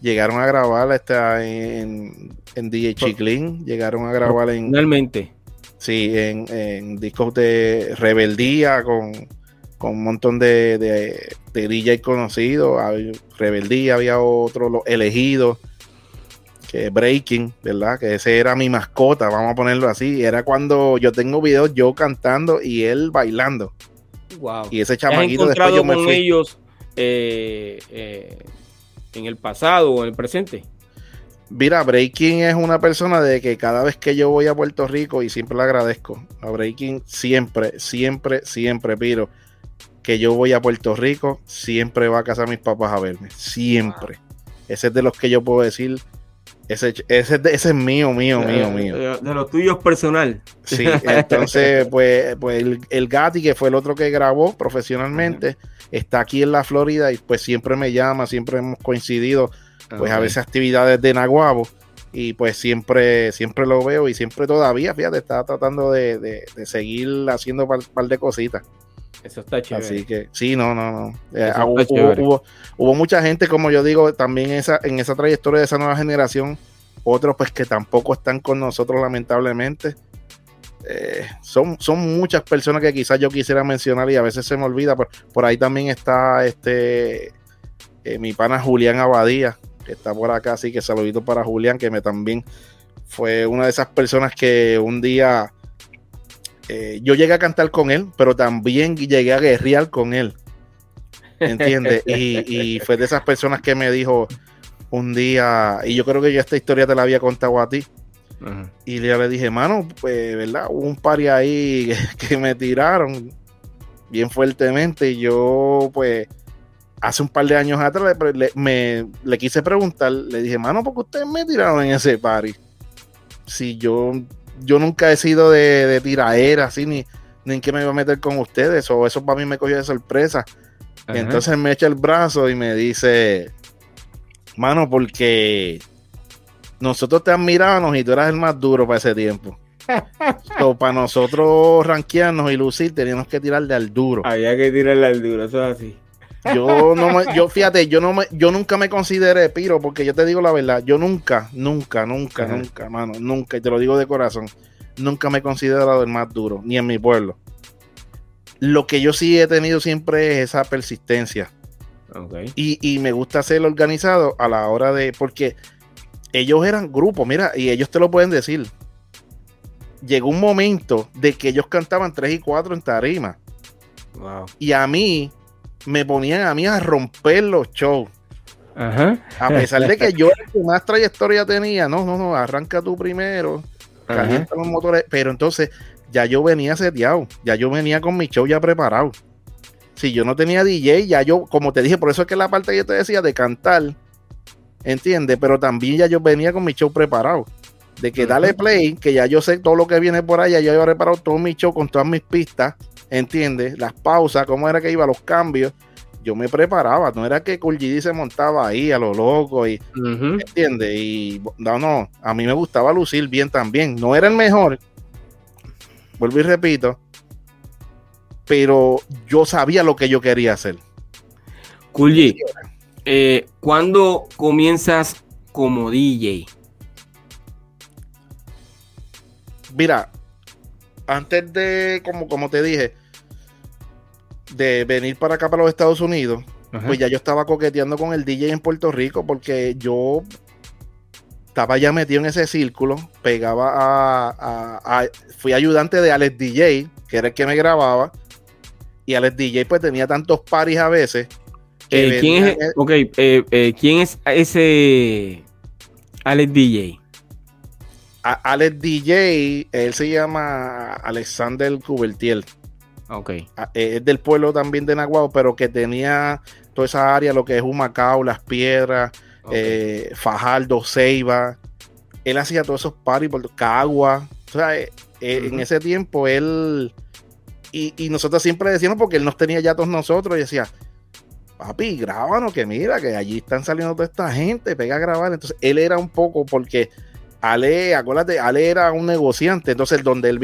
[SPEAKER 3] llegaron a grabar esta en, en DJ Chiclin, llegaron a grabar en.
[SPEAKER 2] Finalmente.
[SPEAKER 3] Sí, en, discos de rebeldía con, un montón de, de, DJ conocidos. Rebeldía, había otro, los elegidos, que Breaking, ¿verdad? Que ese era mi mascota, vamos a ponerlo así. Era cuando yo tengo videos yo cantando y él bailando.
[SPEAKER 2] Wow.
[SPEAKER 3] Y ese chamaquito después
[SPEAKER 2] yo me fui. ellos eh, eh, en el pasado o en el presente?
[SPEAKER 3] Mira, Breaking es una persona de que cada vez que yo voy a Puerto Rico, y siempre le agradezco, a Breaking siempre, siempre, siempre, Piro, que yo voy a Puerto Rico, siempre va a casa mis papás a verme, siempre. Ese es de los que yo puedo decir, Ese, ese, ese es mío, mío, mío,
[SPEAKER 2] De-
[SPEAKER 3] mío.
[SPEAKER 2] De, de los tuyos personal.
[SPEAKER 3] Sí, entonces, pues, pues el, el Gatti, que fue el otro que grabó profesionalmente, está aquí en la Florida y pues siempre me llama, siempre hemos coincidido, pues a veces actividades de Naguabo y pues siempre, siempre lo veo y siempre todavía, fíjate, está tratando de, de- de seguir haciendo un par, par de cositas.
[SPEAKER 2] Eso está chévere.
[SPEAKER 3] Así que sí, no, no, no. Eh, hubo, hubo- hubo mucha gente, como yo digo, también esa, en esa trayectoria de esa nueva generación, otros pues que tampoco están con nosotros lamentablemente. Eh, son, son muchas personas que quizás yo quisiera mencionar y a veces se me olvida. Por, por ahí también está este eh, mi pana Julián Abadía, que está por acá, así que saludito para Julián, que me también fue una de esas personas que un día eh, yo llegué a cantar con él, pero también llegué a guerrear con él. ¿Entiendes? y, y fue de esas personas que me dijo un día, y yo creo que yo esta historia te la había contado a ti, y yo le dije, mano, pues, ¿verdad? Hubo un par ahí que, que me tiraron bien fuertemente. Y yo, pues, hace un par de años atrás le- me, le quise preguntar, le dije, mano, ¿por qué ustedes me tiraron en ese party? Si yo, yo nunca he sido de, de tiraera, así, ni, ni en qué me iba a meter con ustedes, o eso para mí me cogió de sorpresa.
[SPEAKER 2] Ajá.
[SPEAKER 3] Entonces me echa el brazo y me dice, mano, porque nosotros te admirábamos y tú eras el más duro para ese tiempo. So, para nosotros rankearnos y lucir teníamos que tirarle al duro.
[SPEAKER 2] Había que tirarle al duro, eso es así.
[SPEAKER 3] Yo no me, yo fíjate, yo no me, yo nunca me consideré piro, porque yo te digo la verdad, yo nunca, nunca, nunca,
[SPEAKER 2] Ajá.
[SPEAKER 3] nunca, mano, nunca, y te lo digo de corazón, nunca me he considerado el más duro, ni en mi pueblo. Lo que yo sí he tenido siempre es esa persistencia. Y, y me gusta ser organizado a la hora de. Porque ellos eran grupos, mira, y ellos te lo pueden decir. Llegó un momento de que ellos cantaban 3 y 4 en tarima.
[SPEAKER 2] Wow.
[SPEAKER 3] Y a mí me ponían a mí a romper los shows.
[SPEAKER 2] Ajá.
[SPEAKER 3] A pesar de que yo era el que más trayectoria tenía. No, no, no, arranca tú primero.
[SPEAKER 2] Ajá.
[SPEAKER 3] Calienta los motores. Pero entonces ya yo venía seteado. Ya yo venía con mi show ya preparado. Si yo no tenía DJ, ya yo, como te dije, por eso es que la parte que yo te decía de cantar, ¿entiendes? Pero también ya yo venía con mi show preparado. De que dale play, que ya yo sé todo lo que viene por allá, ya yo he preparado todo mi show con todas mis pistas, ¿entiendes? Las pausas, cómo era que iba, los cambios. Yo me preparaba, no era que GD se montaba ahí a lo loco y,
[SPEAKER 2] Ujú.
[SPEAKER 3] ¿entiendes? Y no, no, a mí me gustaba lucir bien también. No era el mejor, vuelvo y repito, pero yo sabía lo que yo quería hacer.
[SPEAKER 2] G, eh, ¿cuándo comienzas como DJ?
[SPEAKER 3] Mira, antes de, como, como te dije, de venir para acá, para los Estados Unidos, pues ya yo estaba coqueteando con el DJ en Puerto Rico porque yo estaba ya metido en ese círculo, pegaba a, a- a- fui ayudante de Alex DJ, que era el que me grababa, y Alex DJ pues tenía tantos paris a veces. que
[SPEAKER 2] Eh, ¿quién, es,
[SPEAKER 3] venían-
[SPEAKER 2] ok, eh, eh, ¿quién es ese Alex DJ?
[SPEAKER 3] a- Alex DJ, él se llama Alexander Cubertiel.
[SPEAKER 2] Ok.
[SPEAKER 3] a- eh, es del pueblo también de Nahuatl, pero que tenía toda esa área, lo que es Humacao, Las Piedras,
[SPEAKER 2] ok.
[SPEAKER 3] eh, Fajardo, Ceiba. Él hacía todos esos paris por Cagua. O sea, eh, en ese tiempo él. Y, y nosotros siempre decíamos, porque él nos tenía ya todos nosotros, y decía, papi, grábanos, que mira, que allí están saliendo toda esta gente, pega a grabar. Entonces, él era un poco, porque Ale, acuérdate, Ale era un negociante, entonces donde él,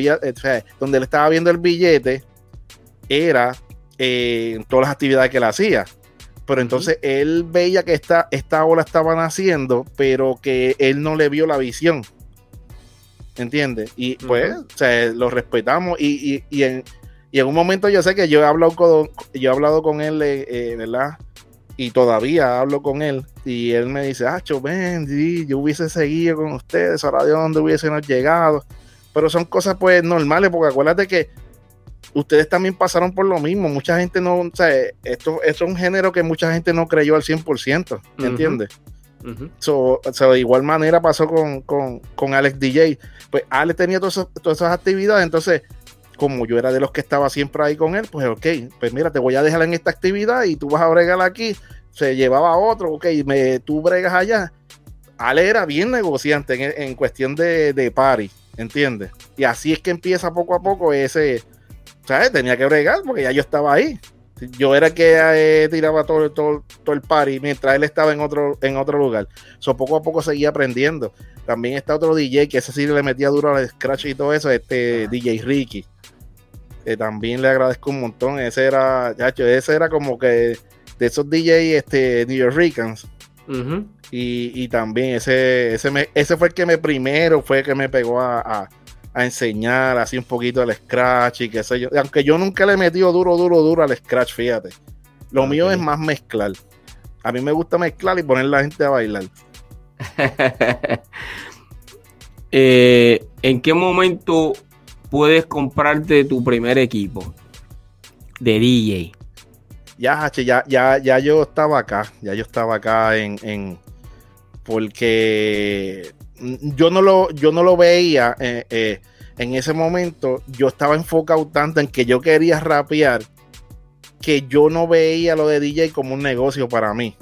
[SPEAKER 3] donde él estaba viendo el billete era eh, en todas las actividades que él hacía. Pero entonces él veía que esta, esta ola estaba naciendo, pero que él no le vio la visión. ¿Entiendes? Y pues, o sea, lo respetamos. Y, y- y en, y en un momento yo sé que yo he hablado con, yo he hablado con él, eh, eh, ¿verdad? Y todavía hablo con él. Y él me dice, ah, ven, yo hubiese seguido con ustedes, ahora de dónde hubiésemos llegado. Pero son cosas pues normales, porque acuérdate que ustedes también pasaron por lo mismo. Mucha gente no, o sea, esto, esto es un género que mucha gente no creyó al 100%,
[SPEAKER 2] Ujú.
[SPEAKER 3] ¿entiendes?
[SPEAKER 2] Ujú.
[SPEAKER 3] So, so, de igual manera pasó con, con, con Alex DJ. Pues Alex tenía todas esas, todas esas actividades, entonces, como yo era de los que estaba siempre ahí con él, pues ok, pues mira, te voy a dejar en esta actividad y tú vas a bregar aquí. Se llevaba a otro, ok, me, tú bregas allá. Ale era bien negociante en, en cuestión de, de party, ¿entiendes? Y así es que empieza poco a poco ese, ¿sabes? Tenía que bregar porque ya yo estaba ahí. Yo era el que eh, tiraba todo, todo, todo, el party mientras él estaba en otro, en otro lugar. So, poco a poco seguía aprendiendo. También está otro DJ que ese sí le metía duro al scratch y todo eso, este DJ Ricky. Que también le agradezco un montón. Ese era, chacho, ese era como que de esos DJ este, New Yorkers. Uh -huh. y, y, también ese, ese, me, ese fue el que me primero fue el que me pegó a, a, a, enseñar así un poquito el scratch y qué sé yo. Aunque yo nunca le he metido duro, duro, duro al scratch, fíjate. Lo okay. mío es más mezclar. A mí me gusta mezclar y poner la gente a bailar.
[SPEAKER 2] eh, ¿En qué momento puedes comprarte tu primer equipo de DJ?
[SPEAKER 3] ya, ya, ya, ya yo estaba acá, ya yo estaba acá en, en porque yo no lo, yo no lo veía eh, eh, en ese momento, yo estaba enfocado tanto en que yo quería rapear que yo no veía lo de DJ como un negocio para mí.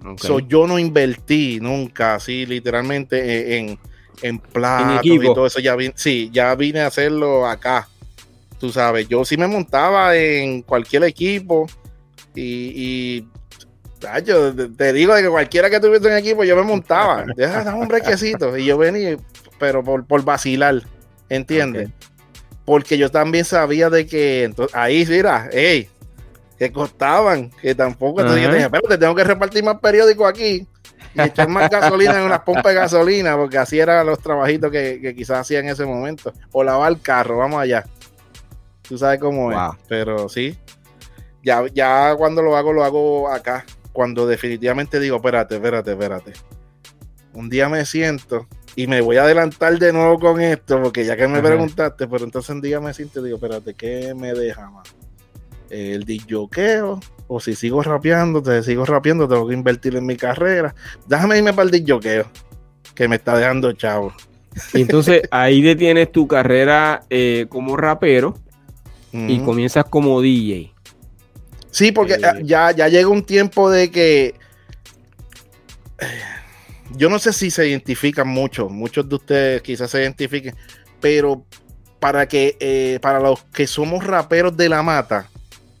[SPEAKER 3] Okay. So, yo no invertí nunca así literalmente en, en platos y todo eso. Ya vine, sí, ya vine a hacerlo acá. Tú sabes, yo sí me montaba en cualquier equipo y, y yo te digo de que cualquiera que tuviese en equipo yo me montaba. Deja un brequecito. Y yo venía, pero por, por vacilar, ¿entiendes? Okay. Porque yo también sabía de que entonces, ahí, mira, hey, que costaban, que tampoco. Entonces uh -huh. yo dije, espérate, tengo que repartir más periódicos aquí y echar más gasolina en unas pompas de gasolina, porque así eran los trabajitos que, que quizás hacía en ese momento. O lavar el carro, vamos allá. Tú sabes cómo wow. es. Pero sí, ya, ya cuando lo hago, lo hago acá. Cuando definitivamente digo, espérate, espérate, espérate. Un día me siento y me voy a adelantar de nuevo con esto, porque ya que me Ajá. preguntaste, pero entonces un día me siento y digo, espérate, ¿qué me deja más? El disjoqueo, o si sigo rapeando, te sigo rapeando, tengo que invertir en mi carrera. Déjame irme para el disjoqueo, que me está dejando chavo.
[SPEAKER 2] Entonces ahí detienes tu carrera eh, como rapero uh -huh. y comienzas como DJ.
[SPEAKER 3] Sí, porque eh, ya, ya llega un tiempo de que yo no sé si se identifican mucho, muchos de ustedes quizás se identifiquen, pero para que eh, para los que somos raperos de la mata,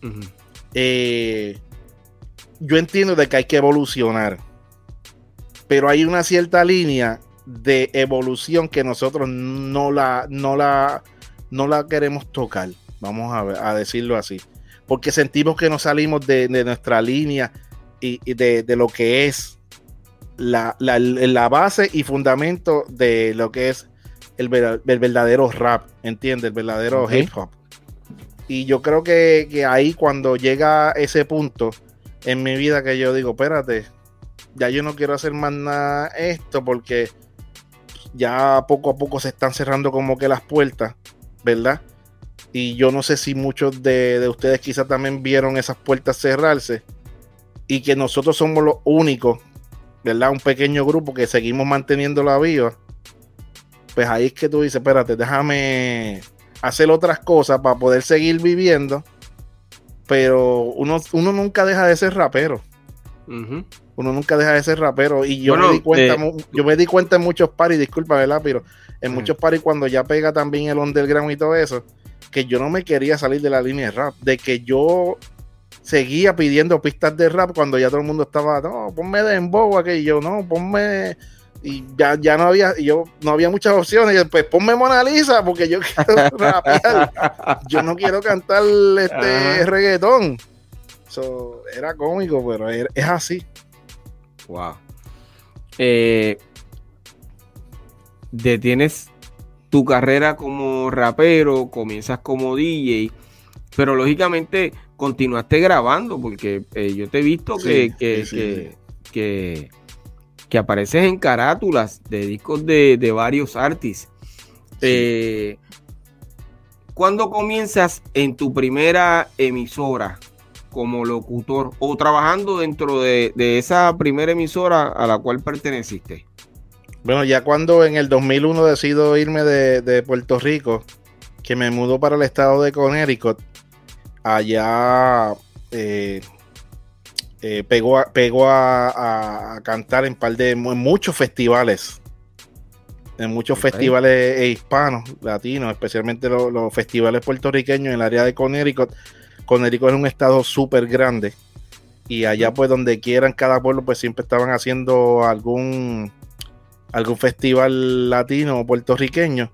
[SPEAKER 3] uh -huh. eh, yo entiendo de que hay que evolucionar, pero hay una cierta línea de evolución que nosotros no la, no la, no la queremos tocar, vamos a, ver, a decirlo así porque sentimos que nos salimos de, de nuestra línea y, y de, de, lo que es la, la, la, base y fundamento de lo que es el, el verdadero rap, ¿entiendes? El verdadero okay. hip hop. Y yo creo que, que, ahí cuando llega ese punto en mi vida que yo digo, espérate, ya yo no quiero hacer más nada esto porque ya poco a poco se están cerrando como que las puertas, ¿verdad? Y yo no sé si muchos de, de, ustedes quizás también vieron esas puertas cerrarse y que nosotros somos los únicos, ¿verdad? Un pequeño grupo que seguimos manteniendo la viva. Pues ahí es que tú dices, espérate, déjame hacer otras cosas para poder seguir viviendo. Pero uno, uno nunca deja de ser rapero. Uh -huh. Uno nunca deja de ser rapero. Y yo bueno, me di cuenta, eh, yo me di cuenta en muchos paris, disculpa, ¿verdad? Pero en uh -huh. muchos paris cuando ya pega también el underground y todo eso que yo no me quería salir de la línea de rap, de que yo seguía pidiendo pistas de rap cuando ya todo el mundo estaba, no, ponme de embobo que yo, no, ponme y ya, ya no había, yo no había muchas opciones, pues ponme Mona Lisa porque yo quiero rapear, yo no quiero cantar este reggaetón. So, era cómico, pero es así.
[SPEAKER 2] Wow. Eh, detienes tu carrera como rapero, comienzas como DJ, pero lógicamente continuaste grabando, porque eh, yo te he visto que, sí, que, sí, que, sí. que, que, apareces en carátulas de discos de, de varios artistas. Eh, ¿Cuándo comienzas en tu primera emisora como locutor o trabajando dentro de, de esa primera emisora a la cual perteneciste?
[SPEAKER 3] Bueno, ya cuando en el 2001 decido irme de, de, Puerto Rico, que me mudo para el estado de Connecticut, allá eh, eh, pegó, a, pegó a, cantar en par de en muchos festivales. En muchos festivales hispanos, latinos, especialmente los, festivales puertorriqueños en el área de Connecticut. Connecticut es un estado súper grande. Y allá, pues, donde quieran, cada pueblo, pues siempre estaban haciendo algún, algún festival latino o puertorriqueño.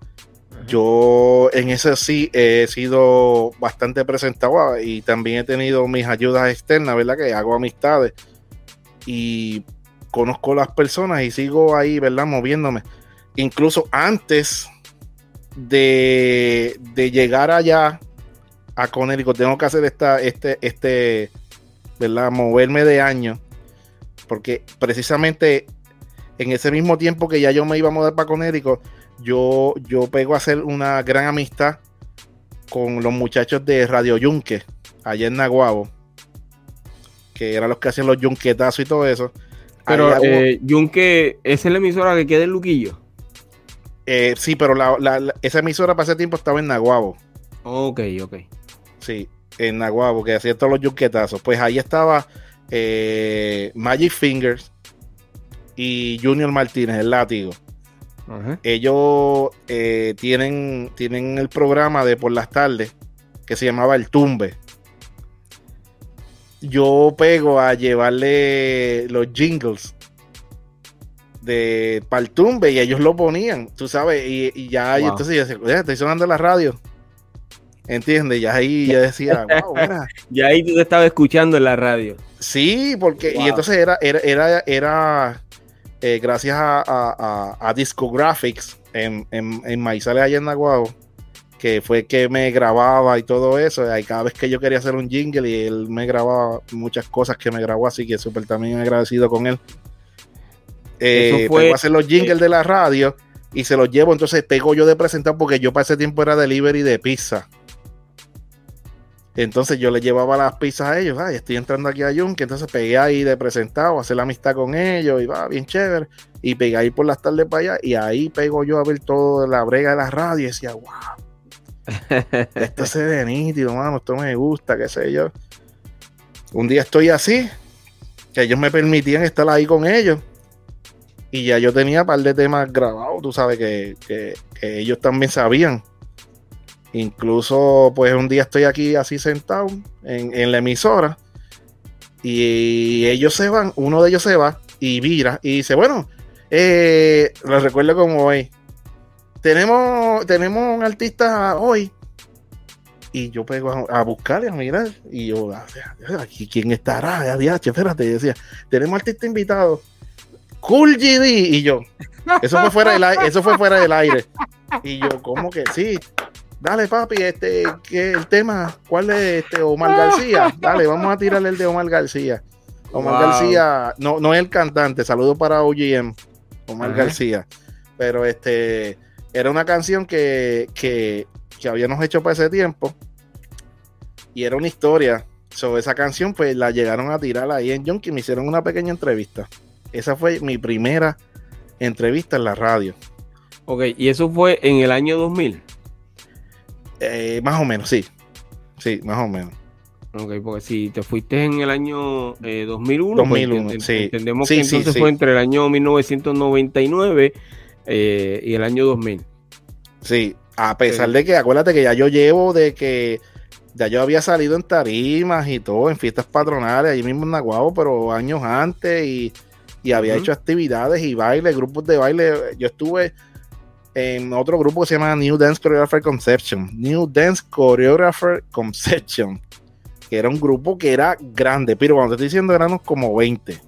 [SPEAKER 3] Yo en ese sí he sido bastante presentado y también he tenido mis ayudas externas, ¿verdad? Que hago amistades y conozco las personas y sigo ahí, ¿verdad? Moviéndome. Incluso antes de, llegar allá a Connecticut, tengo que hacer esta, este, este, ¿verdad? Moverme de año. Porque precisamente en ese mismo tiempo que ya yo me iba a mudar para Connecticut, yo, yo pego a hacer una gran amistad con los muchachos de Radio Yunque, allá en Naguabo, que eran los que hacían los yunquetazos y todo eso.
[SPEAKER 2] Pero eh, Yunque, ¿es la emisora que queda en Luquillo?
[SPEAKER 3] Eh, sí, pero esa emisora para ese tiempo estaba en Naguabo.
[SPEAKER 2] Ok, ok.
[SPEAKER 3] Sí, en Naguabo, que hacía todos los yunquetazos. Pues ahí estaba eh, Magic Fingers y Junior Martínez, el látigo. Ellos eh, tienen, tienen el programa de por las tardes que se llamaba El Tumbe. Yo pego a llevarle los jingles de para el tumbe y ellos lo ponían, tú sabes, y, ya, y entonces yo decía, estoy sonando la radio. ¿Entiendes? Y ahí yo decía, wow,
[SPEAKER 2] Y ahí tú te estabas escuchando en la radio.
[SPEAKER 3] Sí, porque, y entonces era, era, era, era eh, gracias a, Discographics en, en, en Maizales allá en que fue que me grababa y todo eso. Y cada vez que yo quería hacer un jingle y él me grababa muchas cosas que me grabó, así que súper también agradecido con él. Eh, fue... a hacer los jingles de la radio y se los llevo, entonces pego yo de presentar porque yo para ese tiempo era delivery de pizza. Entonces yo le llevaba las pizzas a ellos, ay, estoy entrando aquí a Jun, que entonces pegué ahí de presentado, hacer la amistad con ellos, y va bien chévere, y pegué ahí por las tardes para allá, y ahí pego yo a ver todo la brega de la radio, y decía, wow, esto se ve nítido, mano, esto me gusta, qué sé yo. Un día estoy así, que ellos me permitían estar ahí con ellos, y ya yo tenía un par de temas grabados, tú sabes, que, que ellos también sabían Incluso, pues un día estoy aquí así sentado en, la emisora y ellos se van, uno de ellos se va y vira y dice, bueno, eh, lo recuerdo como hoy. Tenemos, tenemos un artista hoy y yo pego a, buscarle, a mirar, y yo, ah, aquí quién estará, ya, espérate, y decía, tenemos artista invitado, Cool GD, y yo, eso fue fuera del aire, eso fue fuera del aire, y yo, ¿cómo que sí? Dale, papi, este, que el tema, ¿cuál es este? Omar García. Dale, vamos a tirarle el de Omar García. Omar García, no, no es el cantante, saludo para OGM, Omar García. Pero este, era una canción que, que, que habíamos hecho para ese tiempo. Y era una historia sobre esa canción, pues la llegaron a tirar ahí en Junkie, me hicieron una pequeña entrevista. Esa fue mi primera entrevista en la radio.
[SPEAKER 2] Ok, y eso fue en el año 2000.
[SPEAKER 3] Eh, más o menos, sí. Sí, más o menos.
[SPEAKER 2] Ok, porque si te fuiste en el año 2001,
[SPEAKER 3] 2001 pues, sí.
[SPEAKER 2] entendemos que entonces fue entre el año 1999 eh, y el año 2000.
[SPEAKER 3] Sí, a pesar de que, acuérdate que ya yo llevo de que ya yo había salido en tarimas y todo, en fiestas patronales, allí mismo en Naguabo, pero años antes y, había hecho actividades y baile, grupos de baile. Yo estuve en otro grupo que se llama New Dance Choreographer Conception. New Dance Choreographer Conception. Que era un grupo que era grande, pero cuando te estoy diciendo éramos como 20.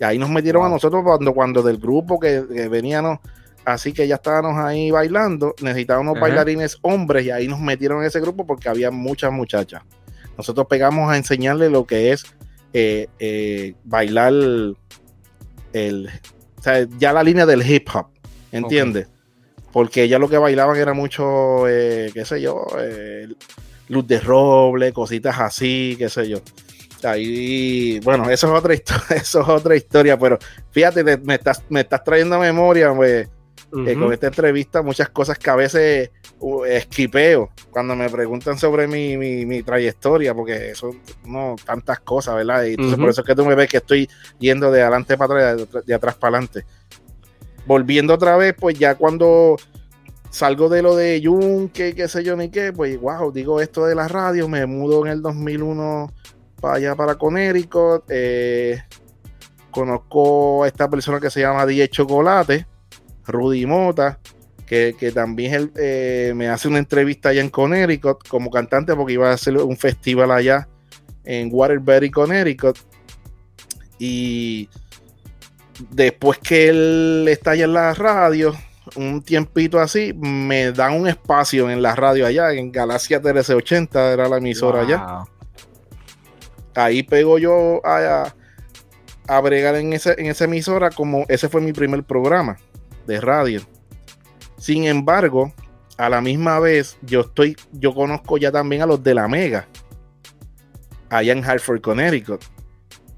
[SPEAKER 3] Y ahí nos metieron a nosotros cuando, cuando del grupo que, veníamos, así que ya estábamos ahí bailando, necesitábamos bailarines hombres y ahí nos metieron en ese grupo porque había muchas muchachas. Nosotros pegamos a enseñarle lo que es eh, eh, bailar el, o sea, ya la línea del hip hop, ¿entiendes? Porque ella lo que bailaban era mucho, eh, qué sé yo, eh, luz de roble, cositas así, qué sé yo. Ahí, bueno, eso es otra historia, eso es otra historia, pero fíjate, me estás, me estás trayendo a memoria, pues, eh, con esta entrevista muchas cosas que a veces uh, esquipeo cuando me preguntan sobre mi, mi, trayectoria, porque son no, tantas cosas, ¿verdad? Y entonces por eso es que tú me ves que estoy yendo de adelante para atrás, de, atrás para adelante. Volviendo otra vez, pues ya cuando salgo de lo de Jun, que qué sé yo ni qué, pues wow, digo esto de la radio, me mudo en el 2001 para allá para Conérico, eh, conozco a esta persona que se llama DJ Chocolate, Rudy Mota, que, también él, eh, me hace una entrevista allá en Connecticut como cantante porque iba a hacer un festival allá en Waterbury, Connecticut. Y después que él está allá en la radio, un tiempito así, me dan un espacio en la radio allá, en Galaxia 1380 era la emisora allá. Ahí pego yo a, a bregar en, en esa emisora como ese fue mi primer programa de radio. Sin embargo, a la misma vez, yo estoy, yo conozco ya también a los de la Mega, allá en Hartford, Connecticut,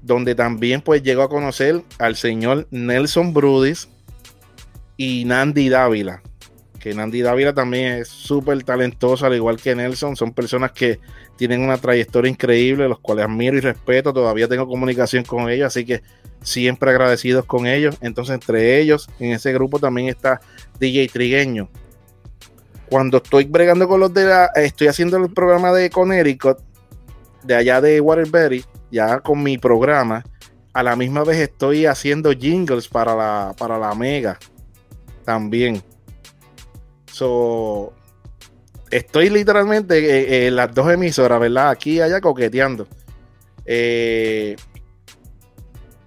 [SPEAKER 3] donde también pues llego a conocer al señor Nelson Brudis y Nandi Dávila, que Nandi Dávila también es súper talentoso, al igual que Nelson, son personas que tienen una trayectoria increíble, los cuales admiro y respeto, todavía tengo comunicación con ellos, así que siempre agradecidos con ellos. Entonces, entre ellos, en ese grupo también está DJ Trigueño. Cuando estoy bregando con los de la, estoy haciendo el programa de Connecticut, de allá de Waterbury, ya con mi programa, a la misma vez estoy haciendo jingles para la, para la Mega también. So, estoy literalmente en, las dos emisoras, ¿verdad? Aquí y allá coqueteando. Eh,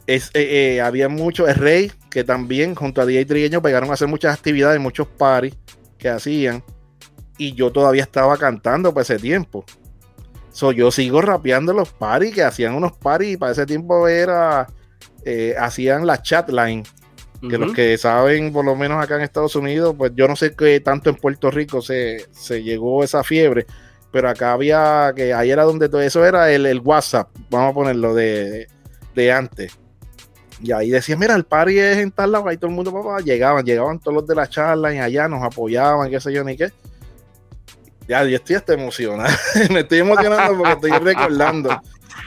[SPEAKER 3] es, eh, eh, había mucho, el Rey, que también junto a DJ Trigueño pegaron a hacer muchas actividades, muchos paris que hacían. Y yo todavía estaba cantando para ese tiempo. So, yo sigo rapeando los paris que hacían unos paris. Para ese tiempo era. Eh, hacían la chatline. Que los que saben, por lo menos acá en Estados Unidos, pues yo no sé qué tanto en Puerto Rico se, llegó esa fiebre. Pero acá había que ahí era donde todo eso era el, WhatsApp, vamos a ponerlo de, de antes y ahí decía, mira, el party es en tal lado, ahí todo el mundo, papá, llegaban, llegaban todos los de la charla y allá nos apoyaban, qué sé yo, ni qué. Ya, yo estoy hasta emocionado. me estoy emocionando porque estoy recordando.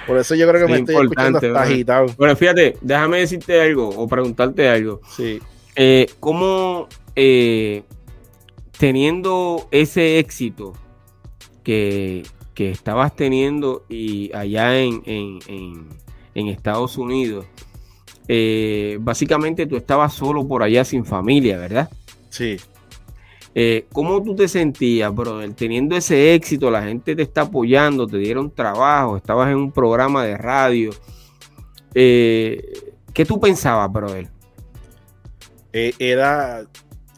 [SPEAKER 3] Por eso yo creo que me estoy escuchando hasta agitado.
[SPEAKER 2] Bueno, fíjate, déjame decirte algo o preguntarte algo.
[SPEAKER 3] Sí.
[SPEAKER 2] Eh, ¿Cómo eh, teniendo ese éxito que, que, estabas teniendo y allá en, en, en Estados Unidos, eh, básicamente tú estabas solo por allá sin familia, ¿verdad?
[SPEAKER 3] Sí.
[SPEAKER 2] Eh, ¿Cómo tú te sentías, brother? Teniendo ese éxito, la gente te está apoyando, te dieron trabajo, estabas en un programa de radio. Eh, ¿Qué tú pensabas, brother?
[SPEAKER 3] era,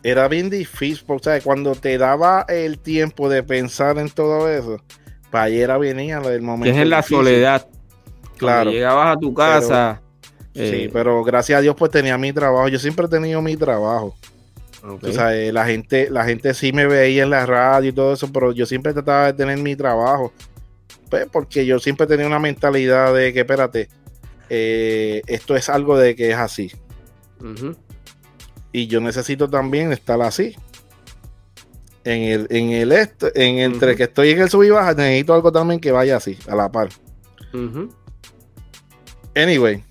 [SPEAKER 3] era bien difícil, porque cuando te daba el tiempo de pensar en todo eso, para ayer venía el momento.
[SPEAKER 2] Que es en la soledad. Claro. llegabas a tu casa.
[SPEAKER 3] Sí, eh, pero gracias a Dios pues tenía mi trabajo. Yo siempre he tenido mi trabajo. O sea, eh, la gente, la gente sí me veía en la radio y todo eso, pero yo siempre trataba de tener mi trabajo. Pues porque yo siempre tenía una mentalidad de que, espérate, eh, esto es algo de que es así. Y yo necesito también estar así. En el, en el en entre que estoy en el sub y baja, necesito algo también que vaya así, a la par. Anyway,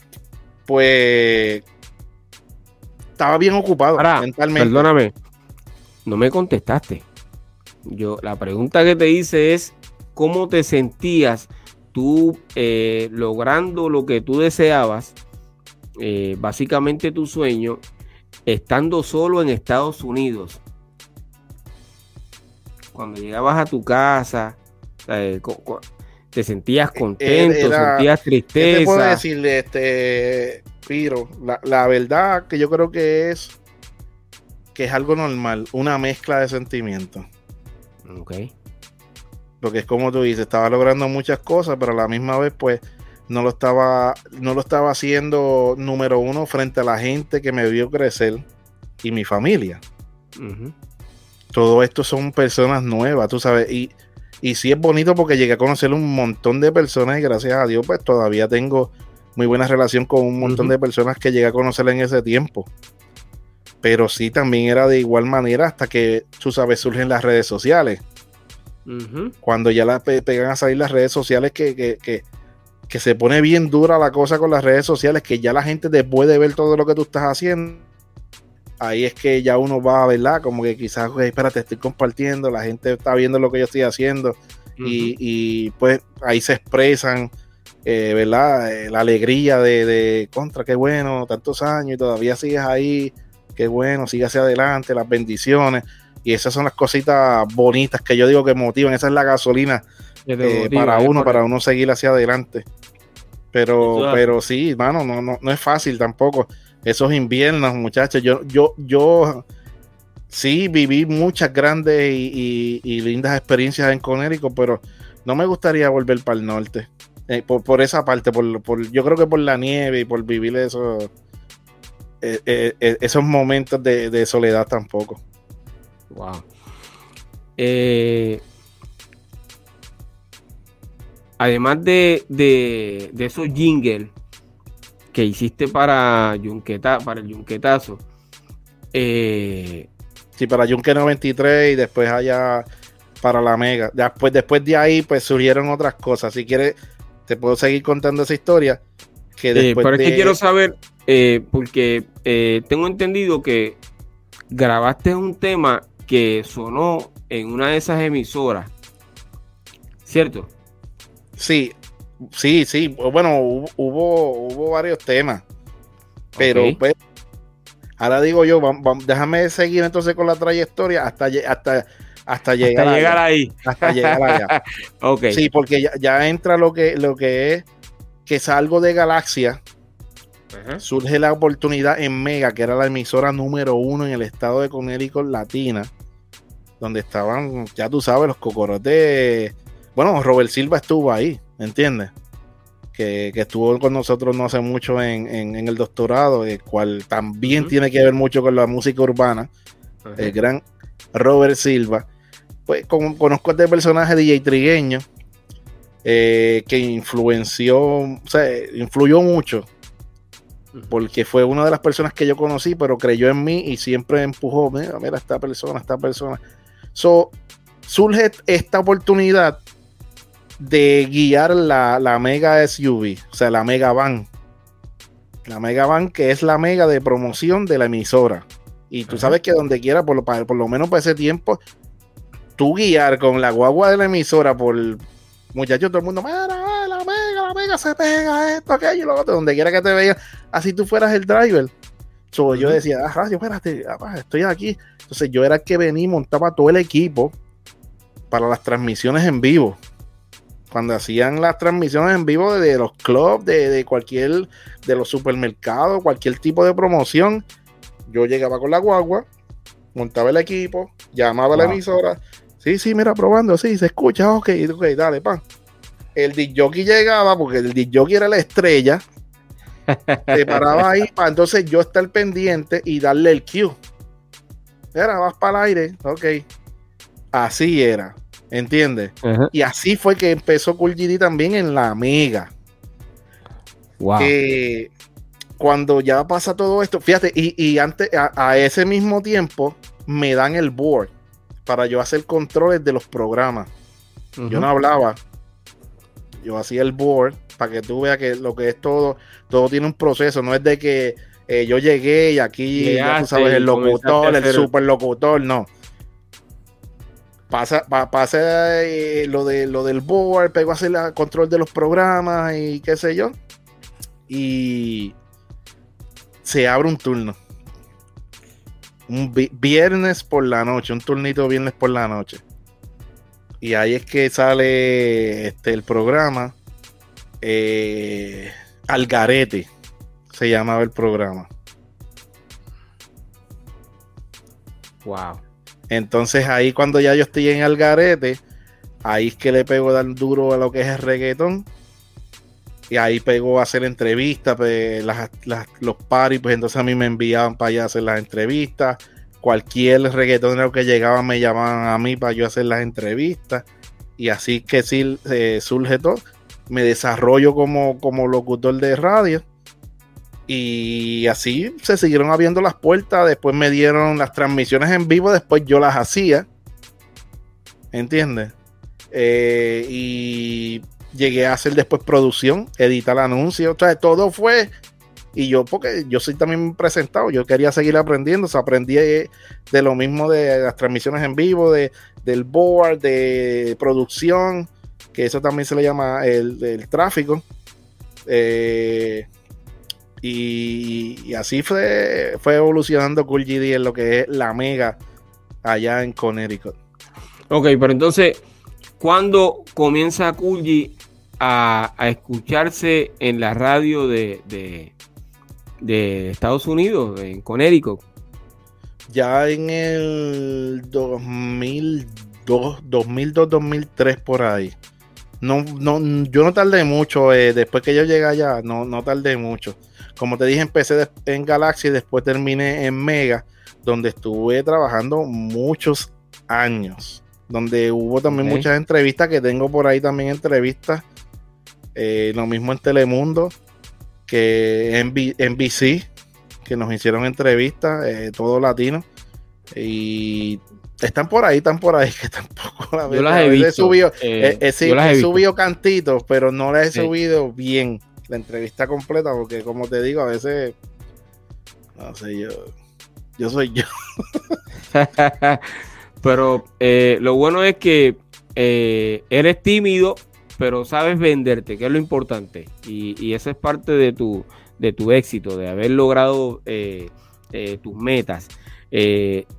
[SPEAKER 3] pues estaba bien ocupado
[SPEAKER 2] mentalmente. Perdóname, no me contestaste. Yo, la pregunta que te hice es cómo te sentías tú eh, logrando lo que tú deseabas, eh, básicamente tu sueño, estando solo en Estados Unidos. Cuando llegabas a tu casa, eh, te sentías contento, sentías tristeza. ¿Qué te puedo
[SPEAKER 3] decirle, este, Piro? La, verdad que yo creo que es que es algo normal, una mezcla de sentimientos.
[SPEAKER 2] Ok.
[SPEAKER 3] Porque es como tú dices, estaba logrando muchas cosas, pero a la misma vez, pues, no lo estaba, no lo estaba haciendo número uno frente a la gente que me vio crecer y mi familia. Todo esto son personas nuevas, tú sabes, y y sí es bonito porque llegué a conocer un montón de personas y gracias a Dios pues todavía tengo muy buena relación con un montón de personas que llegué a conocer en ese tiempo. pero sí también era de igual manera hasta que, tú sabes, surgen las redes sociales. Cuando ya la pegan a salir las redes sociales, que, que, que, se pone bien dura la cosa con las redes sociales, que ya la gente después de ver todo lo que tú estás haciendo, ahí es que ya uno va, ¿verdad? Como que quizás, espérate, estoy compartiendo, la gente está viendo lo que yo estoy haciendo y, y, pues ahí se expresan, eh, ¿verdad? Eh, la alegría de, de, contra, qué bueno, tantos años y todavía sigues ahí, qué bueno, sigue hacia adelante, las bendiciones. Y esas son las cositas bonitas que yo digo que motivan. Esa es la gasolina eh, para uno, para uno seguir hacia adelante. Pero, pero sí, mano, no, no, no es fácil tampoco. Esos inviernos, muchachos. Yo, yo, yo sí viví muchas grandes y, lindas experiencias en Conérico, pero no me gustaría volver para el norte. Eh, por, esa parte, por, por, yo creo que por la nieve y por vivir eso, eh, esos momentos de soledad tampoco.
[SPEAKER 2] Wow. Eh, además de, de, esos jingles que hiciste para Yunqueta, para el Yunquetazo.
[SPEAKER 3] Eh, sí, para Yunque 93 y después allá para la Mega. Después, después de ahí, pues surgieron otras cosas. Si quieres, te puedo seguir contando esa historia.
[SPEAKER 2] Que después pero es que quiero saber, eh, porque tengo entendido que grabaste un tema que sonó en una de esas emisoras. ¿Cierto?
[SPEAKER 3] Sí, sí, sí. Bueno, hubo, hubo varios temas. Pero pues, ahora digo yo, déjame seguir entonces con la trayectoria hasta, hasta, hasta llegar,
[SPEAKER 2] llegar ahí.
[SPEAKER 3] Hasta llegar allá. okay. Sí, porque ya, entra lo que, lo que es que salgo de Galaxia. Surge la oportunidad en Mega, que era la emisora número uno en el estado de Connecticut Latina donde estaban, ya tú sabes, los cocorotes. Bueno, Robert Silva estuvo ahí, ¿entiendes? Que, estuvo con nosotros no hace mucho en, el doctorado, el cual también tiene que ver mucho con la música urbana, el gran Robert Silva. Pues conozco a este personaje DJ Trigueño, eh, que influenció, o sea, influyó mucho, porque fue una de las personas que yo conocí, pero creyó en mí y siempre empujó, mira, mira, esta persona, esta persona. So, surge esta oportunidad de guiar la, Mega SUV, o sea, la Mega Van. La Mega Van, que es la Mega de promoción de la emisora. Y tú sabes que donde quiera, por lo, por lo menos para ese tiempo, tú guiar con la guagua de la emisora por muchachos, todo el mundo, mira, la Mega, la Mega se pega, esto, aquello, lo otro, donde quiera que te vea, así tú fueras el driver. So, Yo decía, ah, radio, espérate, estoy aquí. Entonces yo era el que venía y montaba todo el equipo para las transmisiones en vivo. Cuando hacían las transmisiones en vivo de, los clubs, de, cualquier, de los supermercados, cualquier tipo de promoción, yo llegaba con la guagua, montaba el equipo, llamaba a la emisora. Sí, sí, mira, probando, sí, se escucha, ok, ok, dale, pan. El DJ llegaba, porque el DJ era la estrella, se paraba ahí para entonces yo estar pendiente y darle el cue. Era, vas para el aire, ok. Así era, ¿entiendes? Y así fue que empezó Cool GD también en la Mega. Wow. cuando ya pasa todo esto, fíjate, y, antes, a, ese mismo tiempo, me dan el board para yo hacer controles de los programas. Yo no hablaba, yo hacía el board para que tú veas que lo que es todo, todo tiene un proceso, no es de que eh, yo llegué y aquí, ya tú sabes, el locutor, el super locutor, no. Pasa, pasa eh, lo, de, lo del board, pego a hacer el control de los programas y qué sé yo. Y se abre un turno. Un viernes por la noche, un turnito viernes por la noche. Y ahí es que sale este, el programa. Eh, Algarete se llamaba el programa.
[SPEAKER 2] Wow.
[SPEAKER 3] Entonces ahí cuando ya yo estoy en Algarete, ahí es que le pego dar duro a lo que es el reggaetón. Y ahí pego a hacer entrevistas, pues, los paris, pues entonces a mí me enviaban para allá a hacer las entrevistas. Cualquier reggaetonero que llegaba me llamaban a mí para yo hacer las entrevistas. Y así que sí eh, surge todo. Me desarrollo como, como locutor de radio Y así se siguieron abriendo las puertas. Después me dieron las transmisiones en vivo. Después yo las hacía. ¿Entiendes? Eh, y llegué a hacer después producción, editar anuncios. O sea, todo fue. Y yo, porque yo soy también presentado, yo quería seguir aprendiendo. O sea, aprendí de lo mismo de las transmisiones en vivo, de, del board, de producción, que eso también se le llama el, el tráfico. Eh, y, así fue, fue evolucionando Cool GD en lo que es la mega allá en Connecticut.
[SPEAKER 2] Ok, pero entonces, ¿cuándo comienza Cool G a, escucharse en la radio de, de, Estados Unidos, en Connecticut?
[SPEAKER 3] Ya en el 2002, 2002, 2003 por ahí. No, no, yo no tardé mucho, eh, después que yo llegué allá, no, no tardé mucho. Como te dije, empecé en Galaxy y después terminé en Mega, donde estuve trabajando muchos años. Donde hubo también muchas entrevistas, que tengo por ahí también entrevistas. Eh, lo mismo en Telemundo, que en NBC, que nos hicieron entrevistas, eh, todo latino. Y están por ahí, están por ahí, que tampoco
[SPEAKER 2] la Yo las he visto.
[SPEAKER 3] Subido, eh, he, subido cantitos, pero no las he subido bien la entrevista completa, porque como te digo, a veces, no sé, yo, yo soy yo.
[SPEAKER 2] pero eh, lo bueno es que eh, eres tímido, pero sabes venderte, que es lo importante. Y, y esa es parte de tu, de tu éxito, de haber logrado eh, tus metas.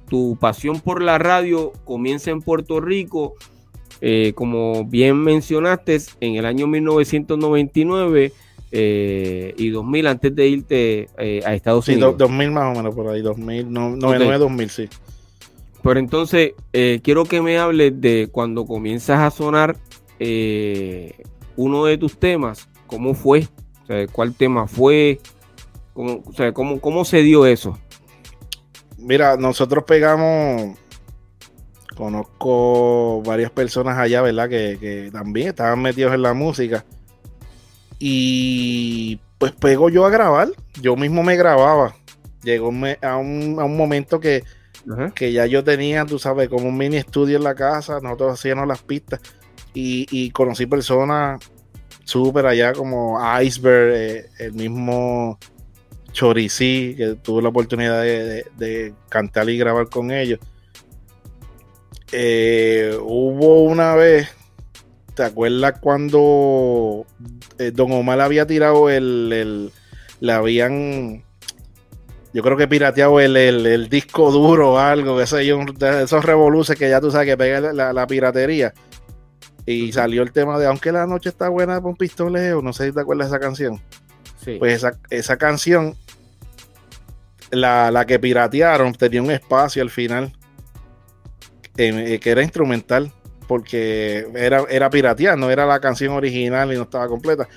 [SPEAKER 2] tu pasión por la radio comienza en Puerto Rico. como bien mencionaste, en el año 1999 eh, y 2000 antes de irte eh, a Estados Unidos.
[SPEAKER 3] Sí, 2000 más o menos por ahí, 2000, no, 99, 2000, sí.
[SPEAKER 2] Pero entonces, eh, quiero que me hables de cuando comienzas a sonar uno de tus temas, ¿cómo fue? O sea, ¿Cuál tema fue? ¿Cómo, o sea, ¿cómo, ¿Cómo se dio eso?
[SPEAKER 3] Mira, nosotros pegamos conozco varias personas allá, ¿verdad? Que, que, también estaban metidos en la música. Y pues pego yo a grabar, yo mismo me grababa. Llegó a un, momento que, que ya yo tenía, tú sabes, como un mini estudio en la casa, nosotros hacíamos las pistas y, conocí personas súper allá como Iceberg, eh, el mismo Choricí, que tuve la oportunidad de, cantar y grabar con ellos. Eh, hubo una vez ¿Te acuerdas cuando eh, Don Omar había tirado el, el, Le habían. Yo creo que pirateado el, disco duro o algo, eso, esos revoluces que ya tú sabes que pega la, piratería. Y salió el tema de Aunque la noche está buena con pistoleo. No sé si te acuerdas de esa canción. Pues esa, canción, la, la, que piratearon, tenía un espacio al final eh, que era instrumental porque era, era piratear, no era la canción original y no estaba completa.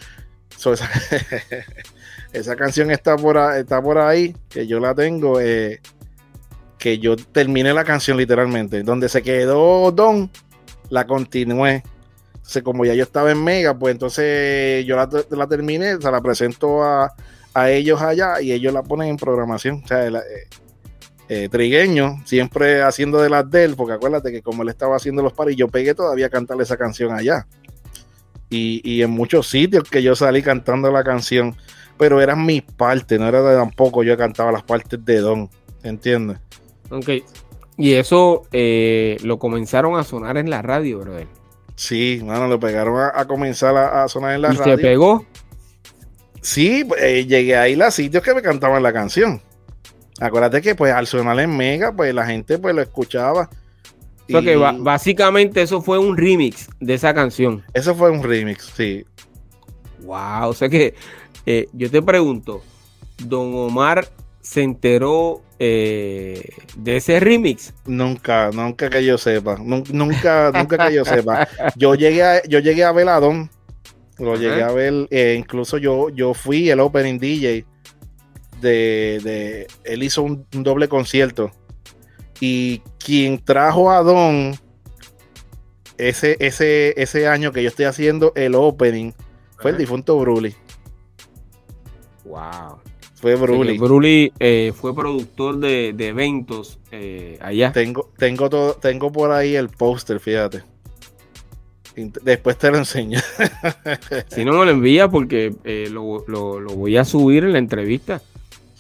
[SPEAKER 3] esa, canción está por, está por ahí, que yo la tengo, eh, que yo terminé la canción literalmente. Donde se quedó Don, la continué. Como ya yo estaba en Mega, pues entonces yo la, la terminé, se la presento a, a, ellos allá y ellos la ponen en programación. O sea, eh, eh, trigueño, siempre haciendo de las de él, porque acuérdate que como él estaba haciendo los paris, yo pegué todavía a cantarle esa canción allá. Y, en muchos sitios que yo salí cantando la canción, pero eran mis partes, no era de tampoco yo cantaba las partes de Don, ¿entiendes?
[SPEAKER 2] Ok. Y eso eh, lo comenzaron a sonar en la radio, brother.
[SPEAKER 3] Sí, bueno, lo pegaron a, comenzar a, sonar en la radio.
[SPEAKER 2] ¿Y se pegó?
[SPEAKER 3] Sí, eh, llegué a ir a sitios que me cantaban la canción. Acuérdate que pues al sonar en Mega, pues la gente pues lo escuchaba.
[SPEAKER 2] Porque básicamente eso fue un remix de esa canción.
[SPEAKER 3] Eso fue un remix, sí.
[SPEAKER 2] Wow, o sea que eh, yo te pregunto, Don Omar se enteró eh, de ese remix?
[SPEAKER 3] Nunca, nunca que yo sepa. Nunca, nunca que yo sepa. Yo llegué a, yo llegué a ver a Don. Lo llegué a ver. Eh, incluso yo, yo fui el opening DJ de, él hizo un, doble concierto y quien trajo a Don ese, ese, ese año que yo estoy haciendo el opening fue el difunto Bruli.
[SPEAKER 2] Wow.
[SPEAKER 3] Fue Bruli.
[SPEAKER 2] Bruli eh, fue productor de, de eventos eh, allá.
[SPEAKER 3] Tengo, tengo, todo, tengo por ahí el póster, fíjate. Después te lo enseño.
[SPEAKER 2] si no me lo envía porque eh, lo, lo, lo, voy a subir en la entrevista.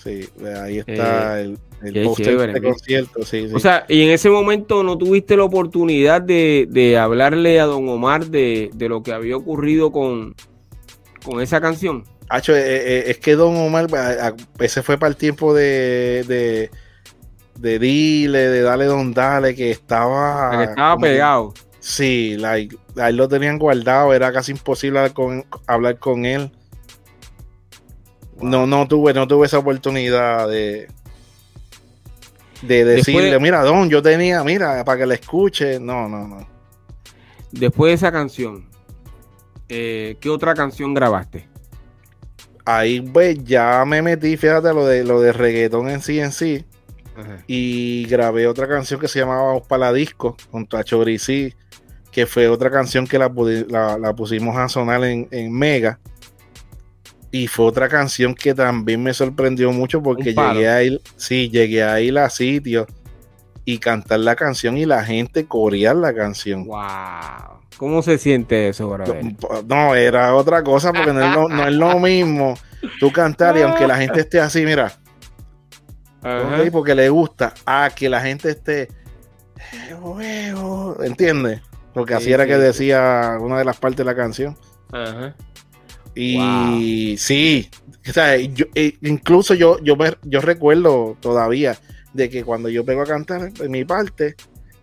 [SPEAKER 3] Sí, ahí está el, el póster de concierto. Sí, sí.
[SPEAKER 2] O sea, y en ese momento no tuviste la oportunidad de, de hablarle a don Omar de, de, lo que había ocurrido con, con esa canción.
[SPEAKER 3] Hacho, eh, eh, es que Don Omar, ese fue para el tiempo de, de, de Dile, de Dale Don Dale, que estaba.
[SPEAKER 2] Que estaba pegado.
[SPEAKER 3] Sí, like, ahí lo tenían guardado, era casi imposible hablar con, hablar con él. No, no tuve, no tuve esa oportunidad de, de decirle, mira, Don, yo tenía, mira, para que la escuche. No, no, no.
[SPEAKER 2] Después de esa canción, eh, ¿qué otra canción grabaste?
[SPEAKER 3] Ahí pues ya me metí, fíjate, lo de lo de reggaetón en sí en sí. Y grabé otra canción que se llamaba Paladisco junto a Choricí, que fue otra canción que la, la, pusimos a sonar en, Mega. Y fue otra canción que también me sorprendió mucho porque llegué a ir, sí, llegué a ir a sitio y cantar la canción y la gente corear la canción.
[SPEAKER 2] ¡Wow! ¿Cómo se siente eso, bro?
[SPEAKER 3] No, era otra cosa porque no es, lo, mismo tú cantar y aunque la gente esté así, mira. porque le gusta a que la gente esté. ¿Entiendes? Porque así era que decía una de las partes de la canción. Ajá. Y sí, o sea, e, incluso yo, yo, yo recuerdo todavía de que cuando yo pego a cantar en mi parte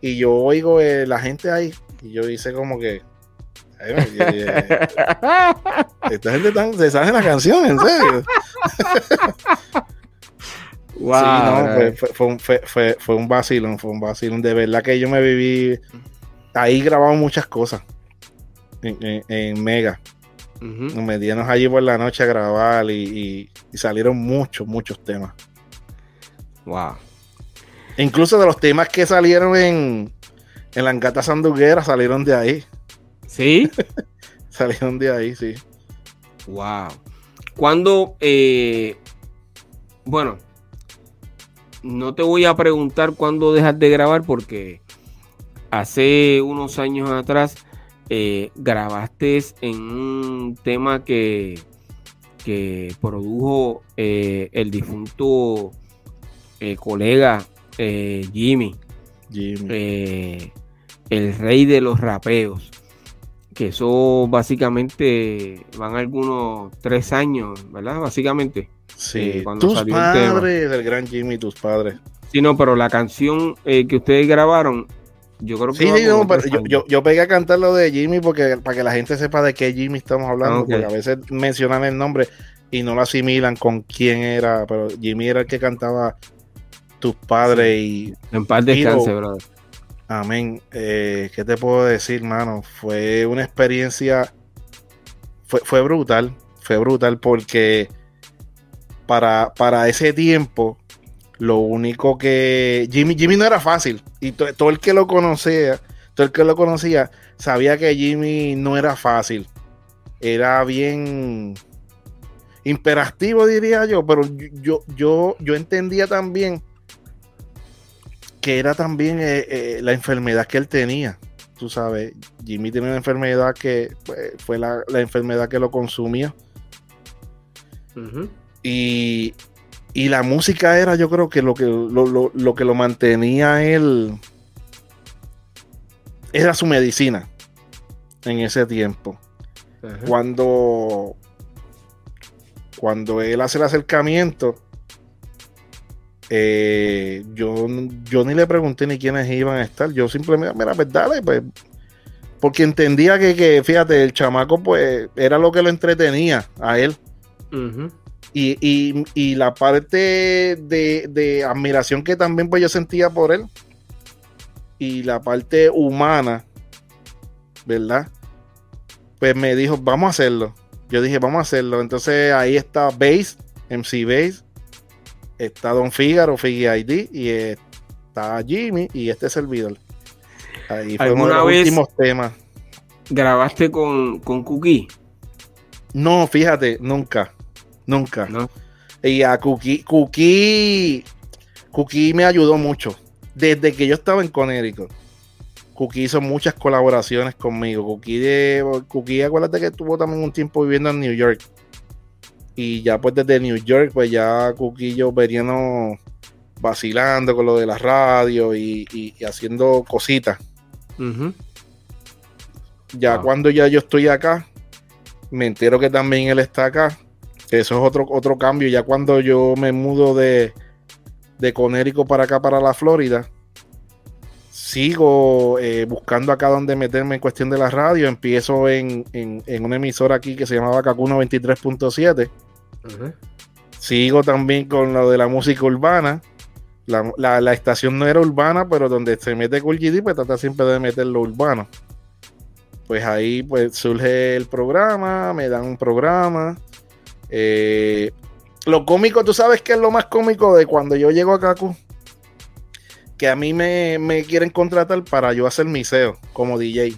[SPEAKER 3] y yo oigo eh, la gente ahí y yo hice como que. esta gente tan, se sabe la canción, en serio. wow, sí, no, fue, fue, fue, fue, fue un vacilón, fue un vacilón. De verdad que yo me viví. Ahí grabamos muchas cosas. En, en, Mega. Nos metíamos allí por la noche a grabar y, y, salieron muchos, muchos temas.
[SPEAKER 2] Wow.
[SPEAKER 3] Incluso de los temas que salieron en, en la Angata Sanduguera salieron de ahí.
[SPEAKER 2] ¿Sí?
[SPEAKER 3] salieron de ahí, sí.
[SPEAKER 2] Wow. Cuando, eh, bueno, no te voy a preguntar cuándo dejas de grabar porque hace unos años atrás eh, grabaste en un tema que, que produjo eh, el difunto colega Jimmy.
[SPEAKER 3] Jimmy
[SPEAKER 2] el rey de los rapeos. Que eso básicamente van algunos tres años, ¿verdad? Básicamente.
[SPEAKER 3] Sí, eh, tus padres del gran Jimmy, tus padres.
[SPEAKER 2] Sí, no, pero la canción eh, que ustedes grabaron, yo creo que.
[SPEAKER 3] Sí, sí, no, pero yo, yo, pegué a cantar lo de Jimmy porque para que la gente sepa de qué Jimmy estamos hablando, porque a veces mencionan el nombre y no lo asimilan con quién era, pero Jimmy era el que cantaba tus padres y.
[SPEAKER 2] En paz descanse, brother.
[SPEAKER 3] Amén. Eh, ¿Qué te puedo decir, mano? Fue una experiencia. Fue, fue brutal. Fue brutal porque para, para ese tiempo, lo único que. Jimmy, Jimmy no era fácil. Y todo el que lo conocía, todo el que lo conocía, sabía que Jimmy no era fácil. Era bien imperativo, diría yo. Pero yo, yo, yo entendía también que era también eh, eh, la enfermedad que él tenía. Tú sabes, Jimmy tiene una enfermedad que pues, fue la, enfermedad que lo consumió. y, la música era, yo creo que lo que lo, que lo mantenía él era su medicina en ese tiempo. Cuando cuando él hace el acercamiento eh, yo, yo ni le pregunté ni quiénes iban a estar. Yo simplemente, mira, pues dale, pues. Porque entendía que, fíjate, el chamaco, pues, era lo que lo entretenía a él. y, la parte de, admiración que también pues yo sentía por él. Y la parte humana, ¿verdad? Pues me dijo, vamos a hacerlo. Yo dije, vamos a hacerlo. Entonces ahí está Base, MC Base está Don Figaro, Figi ID, y está Jimmy y este servidor.
[SPEAKER 2] Ahí fue uno de los últimos temas. ¿Grabaste con, con Cookie?
[SPEAKER 3] No, fíjate, nunca. Nunca. Y a Cookie, Cookie, Cookie me ayudó mucho. Desde que yo estaba en Connecticut. Cookie hizo muchas colaboraciones conmigo. Cookie, de, Cookie, acuérdate que estuvo también un tiempo viviendo en New York. Y ya pues desde New York, pues ya y yo veníamos vacilando con lo de la radio y, haciendo cositas. Ya cuando ya yo estoy acá, me entero que también él está acá. Eso es otro, otro cambio. Ya cuando yo me mudo de, de Conérico para acá, para la Florida, sigo eh, buscando acá donde meterme en cuestión de la radio. Empiezo en, una emisora aquí que se llamaba Kakuno 23.7. Sigo también con lo de la música urbana. La, estación no era urbana, pero donde se mete Cool GD, pues trata siempre de meter lo urbano. Pues ahí pues surge el programa, me dan un programa. Eh, lo cómico, tú sabes que es lo más cómico de cuando yo llego a Kaku. Que a mí me, me quieren contratar para yo hacer miseo como DJ.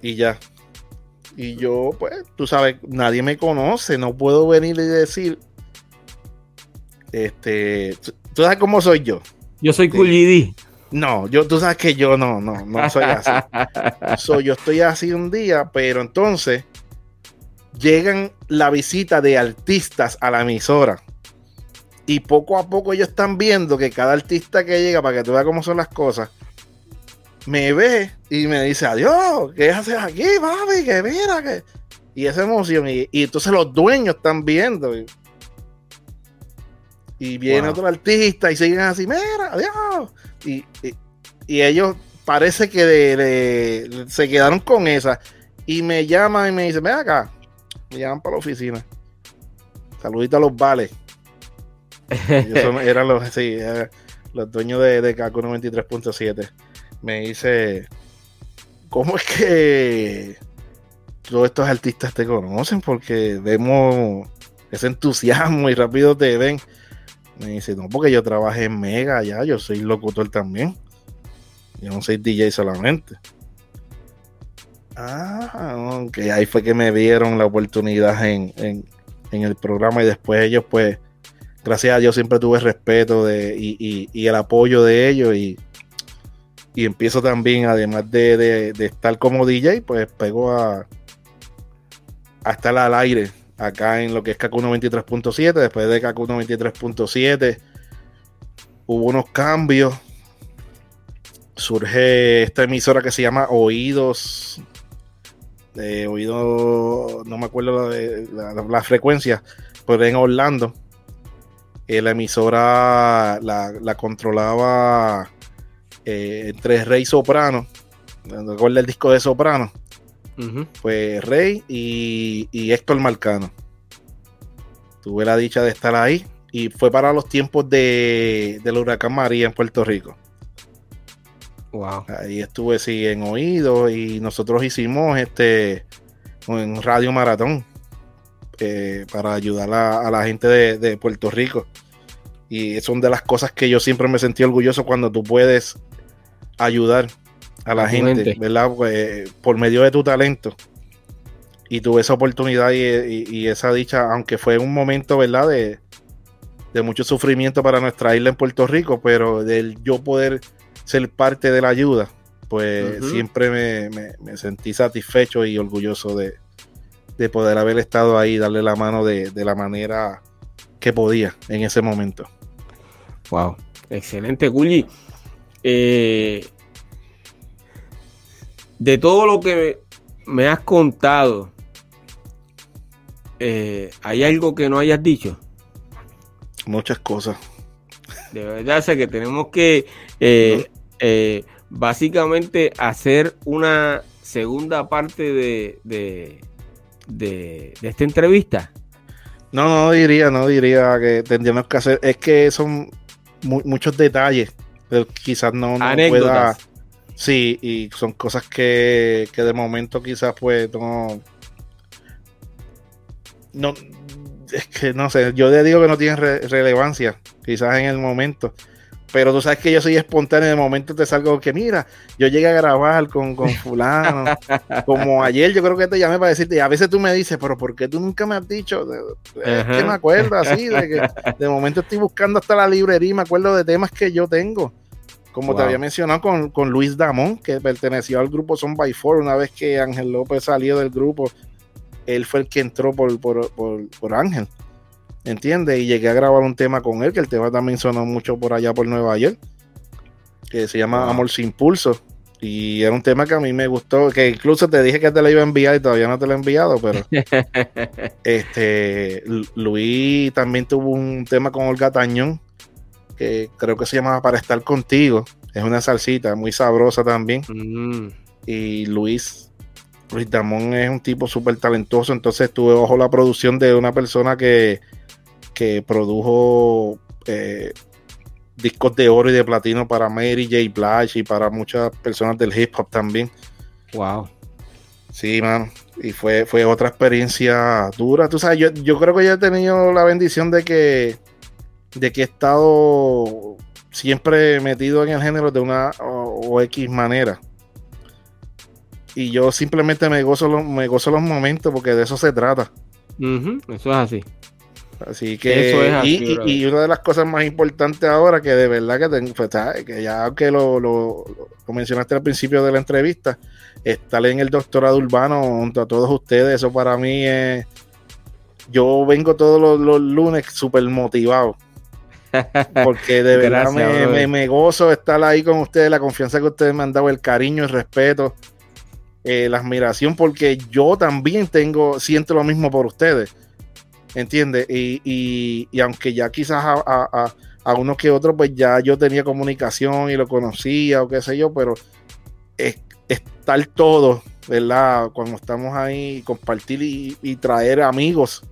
[SPEAKER 3] Y ya. Y yo, pues, tú sabes, nadie me conoce, no puedo venir y decir, este, tú sabes cómo soy yo.
[SPEAKER 2] Yo soy sí.
[SPEAKER 3] No, yo, tú sabes que yo no, no, no soy así. soy, yo estoy así un día, pero entonces llegan la visita de artistas a la emisora. Y poco a poco ellos están viendo que cada artista que llega, para que tú veas cómo son las cosas, me ve y me dice, adiós, ¿qué haces aquí, papi? Que mira, que... Y esa emoción, y, entonces los dueños están viendo. Y, viene otro artista y siguen así, mira, adiós. Y, ellos parece que se quedaron con esa. Y me llaman y me dicen, ven acá. Me llaman para la oficina. Saludito a los vales. eran los, sí, los dueños de, de 93.7 me dice, ¿cómo es que todos estos artistas te conocen? Porque vemos ese entusiasmo y rápido te ven. Me dice, no, porque yo trabajé en Mega ya, yo soy locutor también. Yo no soy DJ solamente. Ah, ok, ahí fue que me dieron la oportunidad en, en, el programa y después ellos, pues, gracias a Dios siempre tuve respeto de, y, y el apoyo de ellos y y empiezo también, además de, estar como DJ, pues pego a, a estar al aire acá en lo que es KQ 93.7. Después de KQ 93.7 hubo unos cambios. Surge esta emisora que se llama Oídos. de oído, no me acuerdo la, la, frecuencia, pero en Orlando. Eh, la emisora la, la controlaba eh, entre Rey Soprano, recuerda el disco de Soprano, pues Rey y, Héctor Marcano. Tuve la dicha de estar ahí y fue para los tiempos de, del huracán María en Puerto Rico.
[SPEAKER 2] Wow.
[SPEAKER 3] Ahí estuve sí, en oído y nosotros hicimos este en Radio Maratón eh, para ayudar a, la gente de, de, Puerto Rico. Y son de las cosas que yo siempre me sentí orgulloso cuando tú puedes ayudar a la gente, ¿verdad? Pues, por medio de tu talento. Y tuve esa oportunidad y, esa dicha, aunque fue un momento, ¿verdad? De, mucho sufrimiento para nuestra isla en Puerto Rico, pero del yo poder ser parte de la ayuda, pues siempre me, sentí satisfecho y orgulloso de, poder haber estado ahí, darle la mano de, de la manera que podía en ese momento.
[SPEAKER 2] Wow, excelente, Gulli. Eh, de todo lo que me has contado, eh, ¿hay algo que no hayas dicho?
[SPEAKER 3] Muchas cosas.
[SPEAKER 2] De verdad, sé que tenemos que eh, básicamente hacer una segunda parte de, de, de, esta entrevista.
[SPEAKER 3] No, no diría, no diría que tendríamos que hacer. Es que son muchos detalles pero quizás no, pueda. Sí, y son cosas que, de momento quizás pues no. No, es que no sé, yo le digo que no tienen relevancia, quizás en el momento, pero tú sabes que yo soy espontáneo, de momento te salgo que mira, yo llegué a grabar con, con fulano, como ayer yo creo que te llamé para decirte, y a veces tú me dices, pero ¿por qué tú nunca me has dicho? Es que me acuerdo así, de que de momento estoy buscando hasta la librería y me acuerdo de temas que yo tengo. Como te había mencionado con, con, Luis Damón, que perteneció al grupo Son by Four, una vez que Ángel López salió del grupo, él fue el que entró por, por, por, por Ángel. ¿entiendes? Y llegué a grabar un tema con él, que el tema también sonó mucho por allá por Nueva York, que se llama Amor sin pulso. Y era un tema que a mí me gustó, que incluso te dije que te lo iba a enviar y todavía no te lo he enviado, pero este Luis también tuvo un tema con Olga Tañón, que creo que se llamaba Para estar contigo. Es una salsita muy sabrosa también. Mm. Y Luis, Luis Damón es un tipo súper talentoso, entonces estuve bajo la producción de una persona que, que produjo eh, discos de oro y de platino para Mary J. Blige y para muchas personas del hip hop también.
[SPEAKER 2] Wow.
[SPEAKER 3] Sí, man. Y fue, fue otra experiencia dura. Tú sabes, yo, yo creo que yo he tenido la bendición de que, de que he estado siempre metido en el género de una o, X manera. Y yo simplemente me gozo, los, me gozo los momentos porque de eso se trata.
[SPEAKER 2] eso es así.
[SPEAKER 3] Así que, y, una de las cosas más importantes ahora que de verdad que, tengo, pues, que ya aunque lo, lo, mencionaste al principio de la entrevista, estar en el doctorado urbano junto a todos ustedes, eso para mí es... Yo vengo todos los, lunes súper motivado. Porque de verdad me, me, gozo estar ahí con ustedes, la confianza que ustedes me han dado, el cariño, el respeto, eh, la admiración, porque yo también tengo, siento lo mismo por ustedes ¿entiendes? Y, aunque ya quizás a, uno que otro, pues ya yo tenía comunicación y lo conocía o qué sé yo, pero es, estar todo, ¿verdad? Cuando estamos ahí, compartir y, traer amigos,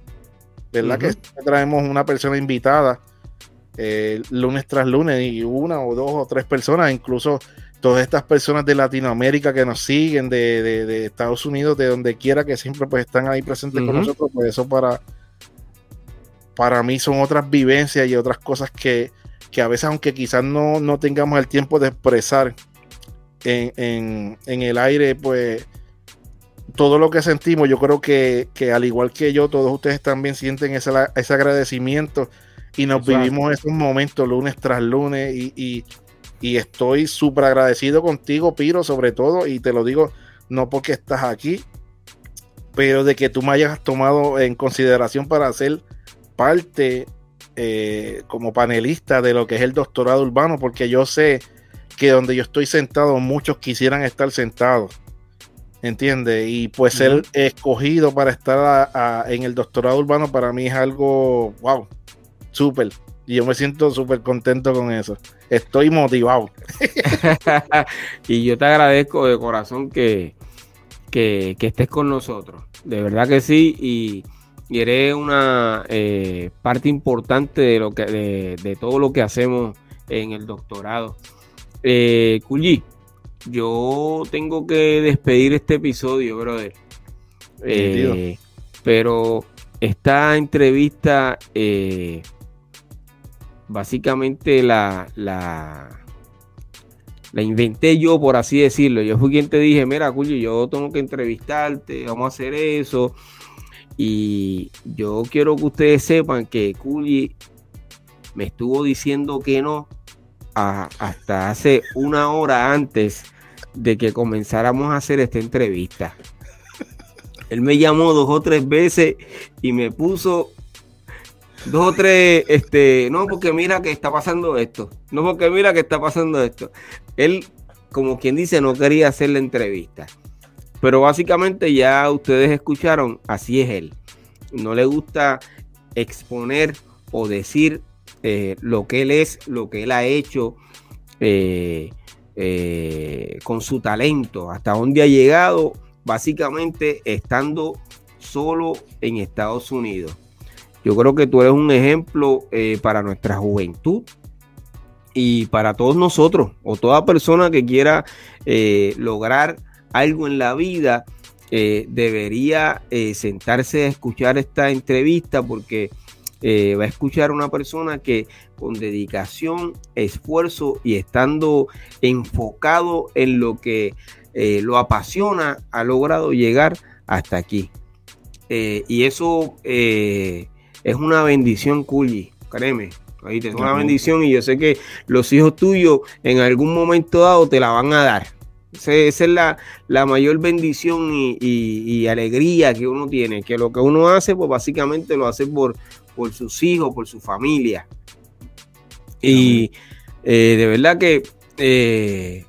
[SPEAKER 3] ¿verdad? Que traemos una persona invitada eh, lunes tras lunes y una o dos o tres personas, incluso todas estas personas de Latinoamérica que nos siguen, de, Estados Unidos, de donde quiera que siempre pues están ahí presentes con nosotros, pues eso para para mí son otras vivencias y otras cosas que, a veces, aunque quizás no, tengamos el tiempo de expresar en, el aire, pues todo lo que sentimos, yo creo que, al igual que yo, todos ustedes también sienten ese, ese agradecimiento y nos vivimos esos momentos lunes tras lunes y, y estoy súper agradecido contigo, Piro, sobre todo, y te lo digo no porque estás aquí, pero de que tú me hayas tomado en consideración para hacer parte eh, como panelista de lo que es el doctorado urbano, porque yo sé que donde yo estoy sentado, muchos quisieran estar sentados. ¿Entiendes? Y pues ser escogido para estar en el doctorado urbano para mí es algo, wow, súper. Y yo me siento súper contento con eso. Estoy motivado.
[SPEAKER 2] y yo te agradezco de corazón que, que, que estés con nosotros. De verdad que sí. Y y eres una eh, parte importante de, lo que, de, todo lo que hacemos en el doctorado. Eh, yo tengo que despedir este episodio, brother. Eh, pero esta entrevista, eh, básicamente la, la, la inventé yo, por así decirlo. Yo fui quien te dije, mira, Culli, yo tengo que entrevistarte, vamos a hacer eso. Y yo quiero que ustedes sepan que Culi me estuvo diciendo que no hasta hace una hora antes de que comenzáramos a hacer esta entrevista. Él me llamó dos o tres veces y me puso dos o tres, este, no, porque mira que está pasando esto, no, porque mira que está pasando esto. Él, como quien dice, no quería hacer la entrevista. Pero básicamente ya ustedes escucharon, así es él. No le gusta exponer o decir eh, lo que él es, lo que él ha hecho eh, eh, con su talento, hasta dónde ha llegado, básicamente estando solo en Estados Unidos. Yo creo que tú eres un ejemplo para nuestra juventud y para todos nosotros o toda persona que quiera lograr algo en la vida, eh, debería eh, sentarse a escuchar esta entrevista porque eh, va a escuchar una persona que con dedicación, esfuerzo y estando enfocado en lo que eh, lo apasiona, ha logrado llegar hasta aquí. Eh, y eso es una bendición, Cully, créeme. Ahí te es una bendición y yo sé que los hijos tuyos en algún momento dado te la van a dar. Esa es la, mayor bendición y, alegría que uno tiene, que lo que uno hace, pues básicamente lo hace por, por sus hijos, por su familia. Y eh, de verdad que eh,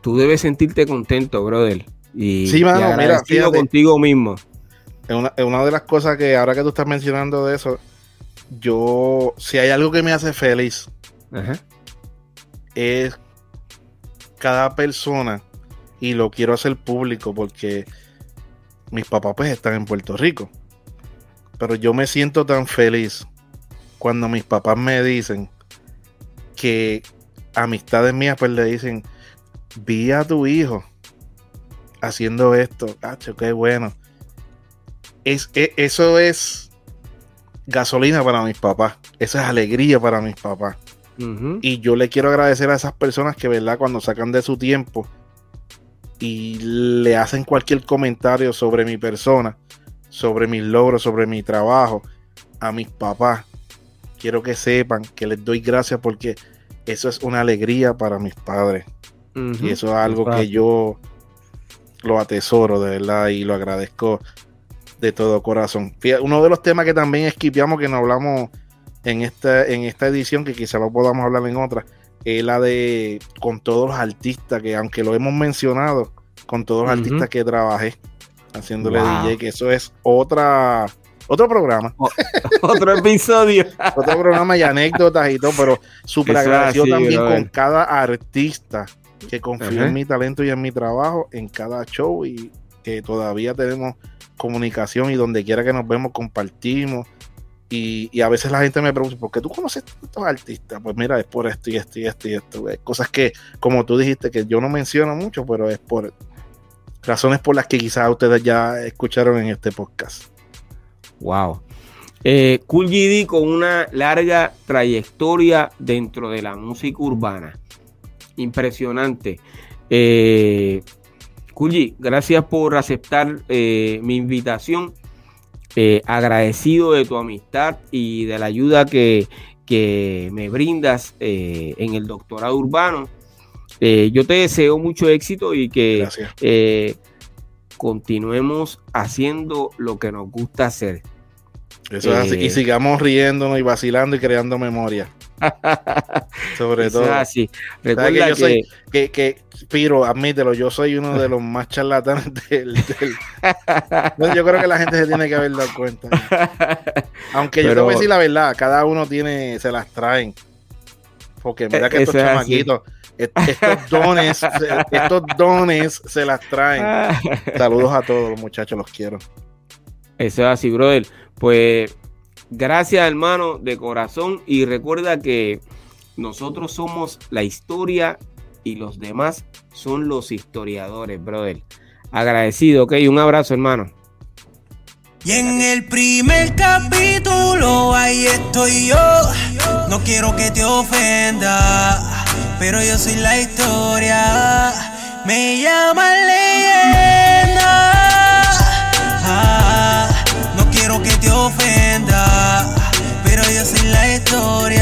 [SPEAKER 2] tú debes sentirte contento, brother. Y,
[SPEAKER 3] sí, mano, mira,
[SPEAKER 2] contigo mismo.
[SPEAKER 3] Una, una de las cosas que ahora que tú estás mencionando de eso, yo, si hay algo que me hace feliz, es cada persona y lo quiero hacer público porque mis papás pues están en Puerto Rico. Pero yo me siento tan feliz cuando mis papás me dicen que amistades mías pues le dicen, vi a tu hijo haciendo esto, cacho, qué bueno. Es, e, eso es gasolina para mis papás, eso es alegría para mis papás. Y yo le quiero agradecer a esas personas que, ¿verdad? Cuando sacan de su tiempo y le hacen cualquier comentario sobre mi persona, sobre mis logros, sobre mi trabajo, a mis papás, quiero que sepan que les doy gracias porque eso es una alegría para mis padres. Y eso es algo que yo lo atesoro de verdad y lo agradezco de todo corazón. uno de los temas que también esquipeamos, que no hablamos en esta, en esta edición, que quizá lo podamos hablar en otra, es la de con todos los artistas, que aunque lo hemos mencionado, con todos los artistas que trabajé haciéndole DJ, que eso es otra otro programa.
[SPEAKER 2] otro episodio.
[SPEAKER 3] otro programa y anécdotas y todo, pero súper agradecido también con cada artista que confía en mi talento y en mi trabajo en cada show y que todavía tenemos comunicación y donde quiera que nos vemos compartimos y, a veces la gente me pregunta, ¿por qué tú conoces tantos artistas? Pues mira, es por esto y esto y esto y esto. Cosas que, como tú dijiste, que yo no menciono mucho, pero es por razones por las que quizás ustedes ya escucharon en este podcast.
[SPEAKER 2] Wow. Eh, cool GD con una larga trayectoria dentro de la música urbana. Impresionante. Eh, gracias por aceptar eh, mi invitación eh, agradecido de tu amistad y de la ayuda que, me brindas eh, en el doctorado urbano. Yo te deseo mucho éxito y que continuemos haciendo lo que nos gusta hacer.
[SPEAKER 3] Eso es así. Y sigamos riéndonos y vacilando y creando memoria. Sobre todo.
[SPEAKER 2] así.
[SPEAKER 3] Recuerda que yo soy, que, que, Piro, admítelo, yo soy uno de los más charlatanes del. yo creo que la gente se tiene que haber dado cuenta. Aunque yo te voy a decir la verdad, cada uno tiene, se las traen. Porque mira que estos chamaquitos, estos dones, estos dones se las traen. Saludos a todos los muchachos, los quiero.
[SPEAKER 2] Eso es así, brother. Pues Gracias hermano de corazón y recuerda que nosotros somos la historia y los demás son los historiadores, brother. Agradecido, ok, un abrazo hermano.
[SPEAKER 1] Y en el primer capítulo ahí estoy yo. No quiero que te ofenda, pero yo soy la historia. Me llama leyenda. Historia.